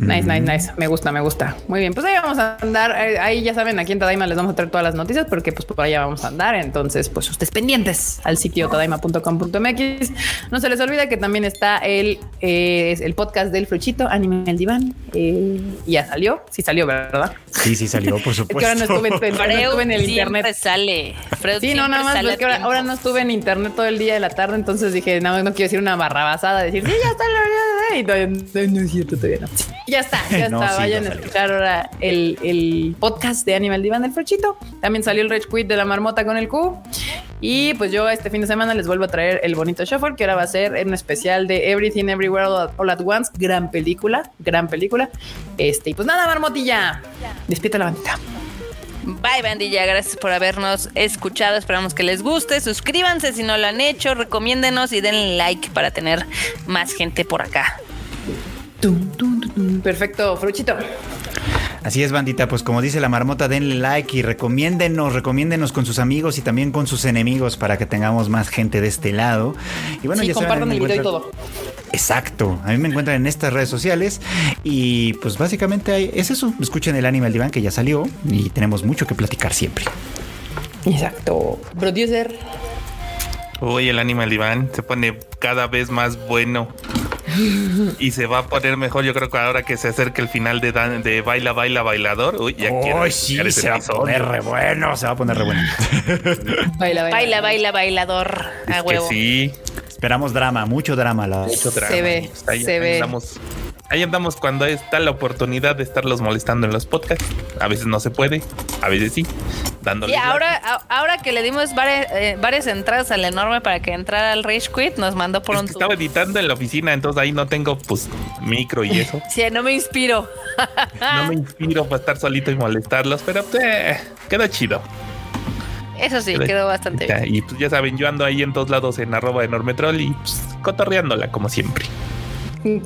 Nice, nice, nice. Me gusta, me gusta. Muy bien, pues ahí vamos a andar. Eh, Ahí ya saben, aquí en Tadaima les vamos a traer todas las noticias porque pues por allá vamos a andar. Entonces, pues ustedes pendientes al sitio tadaima.com.mx. No se les olvide que también está el, eh, es el podcast del Fruchito, Anime en el Diván. Eh, ya salió. Sí salió, ¿verdad? Sí, sí salió, por Es que supuesto. ahora no estuve, en- no Freud estuve en el siempre internet. sale. Freud Sí, no, nada más, pues que ahora, no estuve en internet todo el día de la tarde, entonces dije, no, no quiero decir una barrabasada, decir, sí, ya está, la- y todavía, no, no es cierto, todavía no. Ya está, ya No, está, sí, vayan ya a escuchar ahora el, el podcast de Animal Divan del Frochito. También salió el Rage Quit de la marmota con el Q. Y pues yo este fin de semana les vuelvo a traer el bonito shuffle, que ahora va a ser un especial de Everything Everywhere All, All at Once. Gran película, gran película. Este, y pues nada, marmotilla. Despierta la bandita. Bye, bandilla. Gracias por habernos escuchado. Esperamos que les guste. Suscríbanse si no lo han hecho. Recomiéndenos y denle like para tener más gente por acá. Perfecto, Fruchito. Así es, bandita. Pues como dice la marmota, denle like y recomiéndenos, recomiéndenos con sus amigos y también con sus enemigos para que tengamos más gente de este lado. Y bueno, sí, ya compartan el video y todo. Exacto. A mí me encuentran en estas redes sociales y pues básicamente hay- es eso. Escuchen el anime al diván que ya salió y tenemos mucho que platicar siempre. Exacto. Producer. Uy, el Animal Iván se pone cada vez más bueno. Y se va a poner mejor, yo creo que ahora que se acerca el final de, Dan- de Baila, Baila, Bailador. Uy, ya quiero Uy, sí, se va a poner re bueno, se va a poner re bueno. Baila, baila. Baila, baila, bailador. Es A que sí, Esperamos drama, mucho drama. La... mucho drama. Se ve, Pues ahí, se ahí ve. Andamos, ahí andamos cuando está la oportunidad de estarlos molestando en los podcasts. A veces no se puede, a veces sí. Dándole Y ahora, a- ahora que le dimos varias, eh, varias entradas al enorme para que entrara al Rage Quit, nos mandó por Es un que estaba editando en la oficina, entonces ahí no tengo pues micro y eso. Sí, no me inspiro. No me inspiro para estar solito y molestarlos, pero eh, queda chido. Eso sí, quedó bastante bien. Y pues ya saben, yo ando ahí en todos lados en arroba enormetrol y pues, cotorreándola como siempre.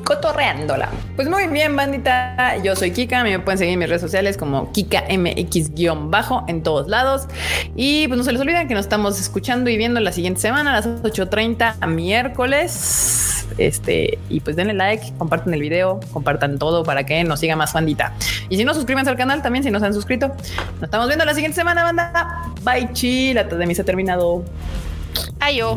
Cotorreándola. Pues muy bien, bandita. Yo soy Kika. A mí me pueden seguir en mis redes sociales como KikaMX-bajo en todos lados. Y pues no se les olviden que nos estamos escuchando y viendo la siguiente semana a las 8.30 a miércoles. Este, y pues denle like, compartan el video, compartan todo para que nos siga más bandita. Y si no, suscríbanse al canal también si no se han suscrito. Nos estamos viendo la siguiente semana, banda. Bye, chi. La de mí se ha terminado. Ay, yo.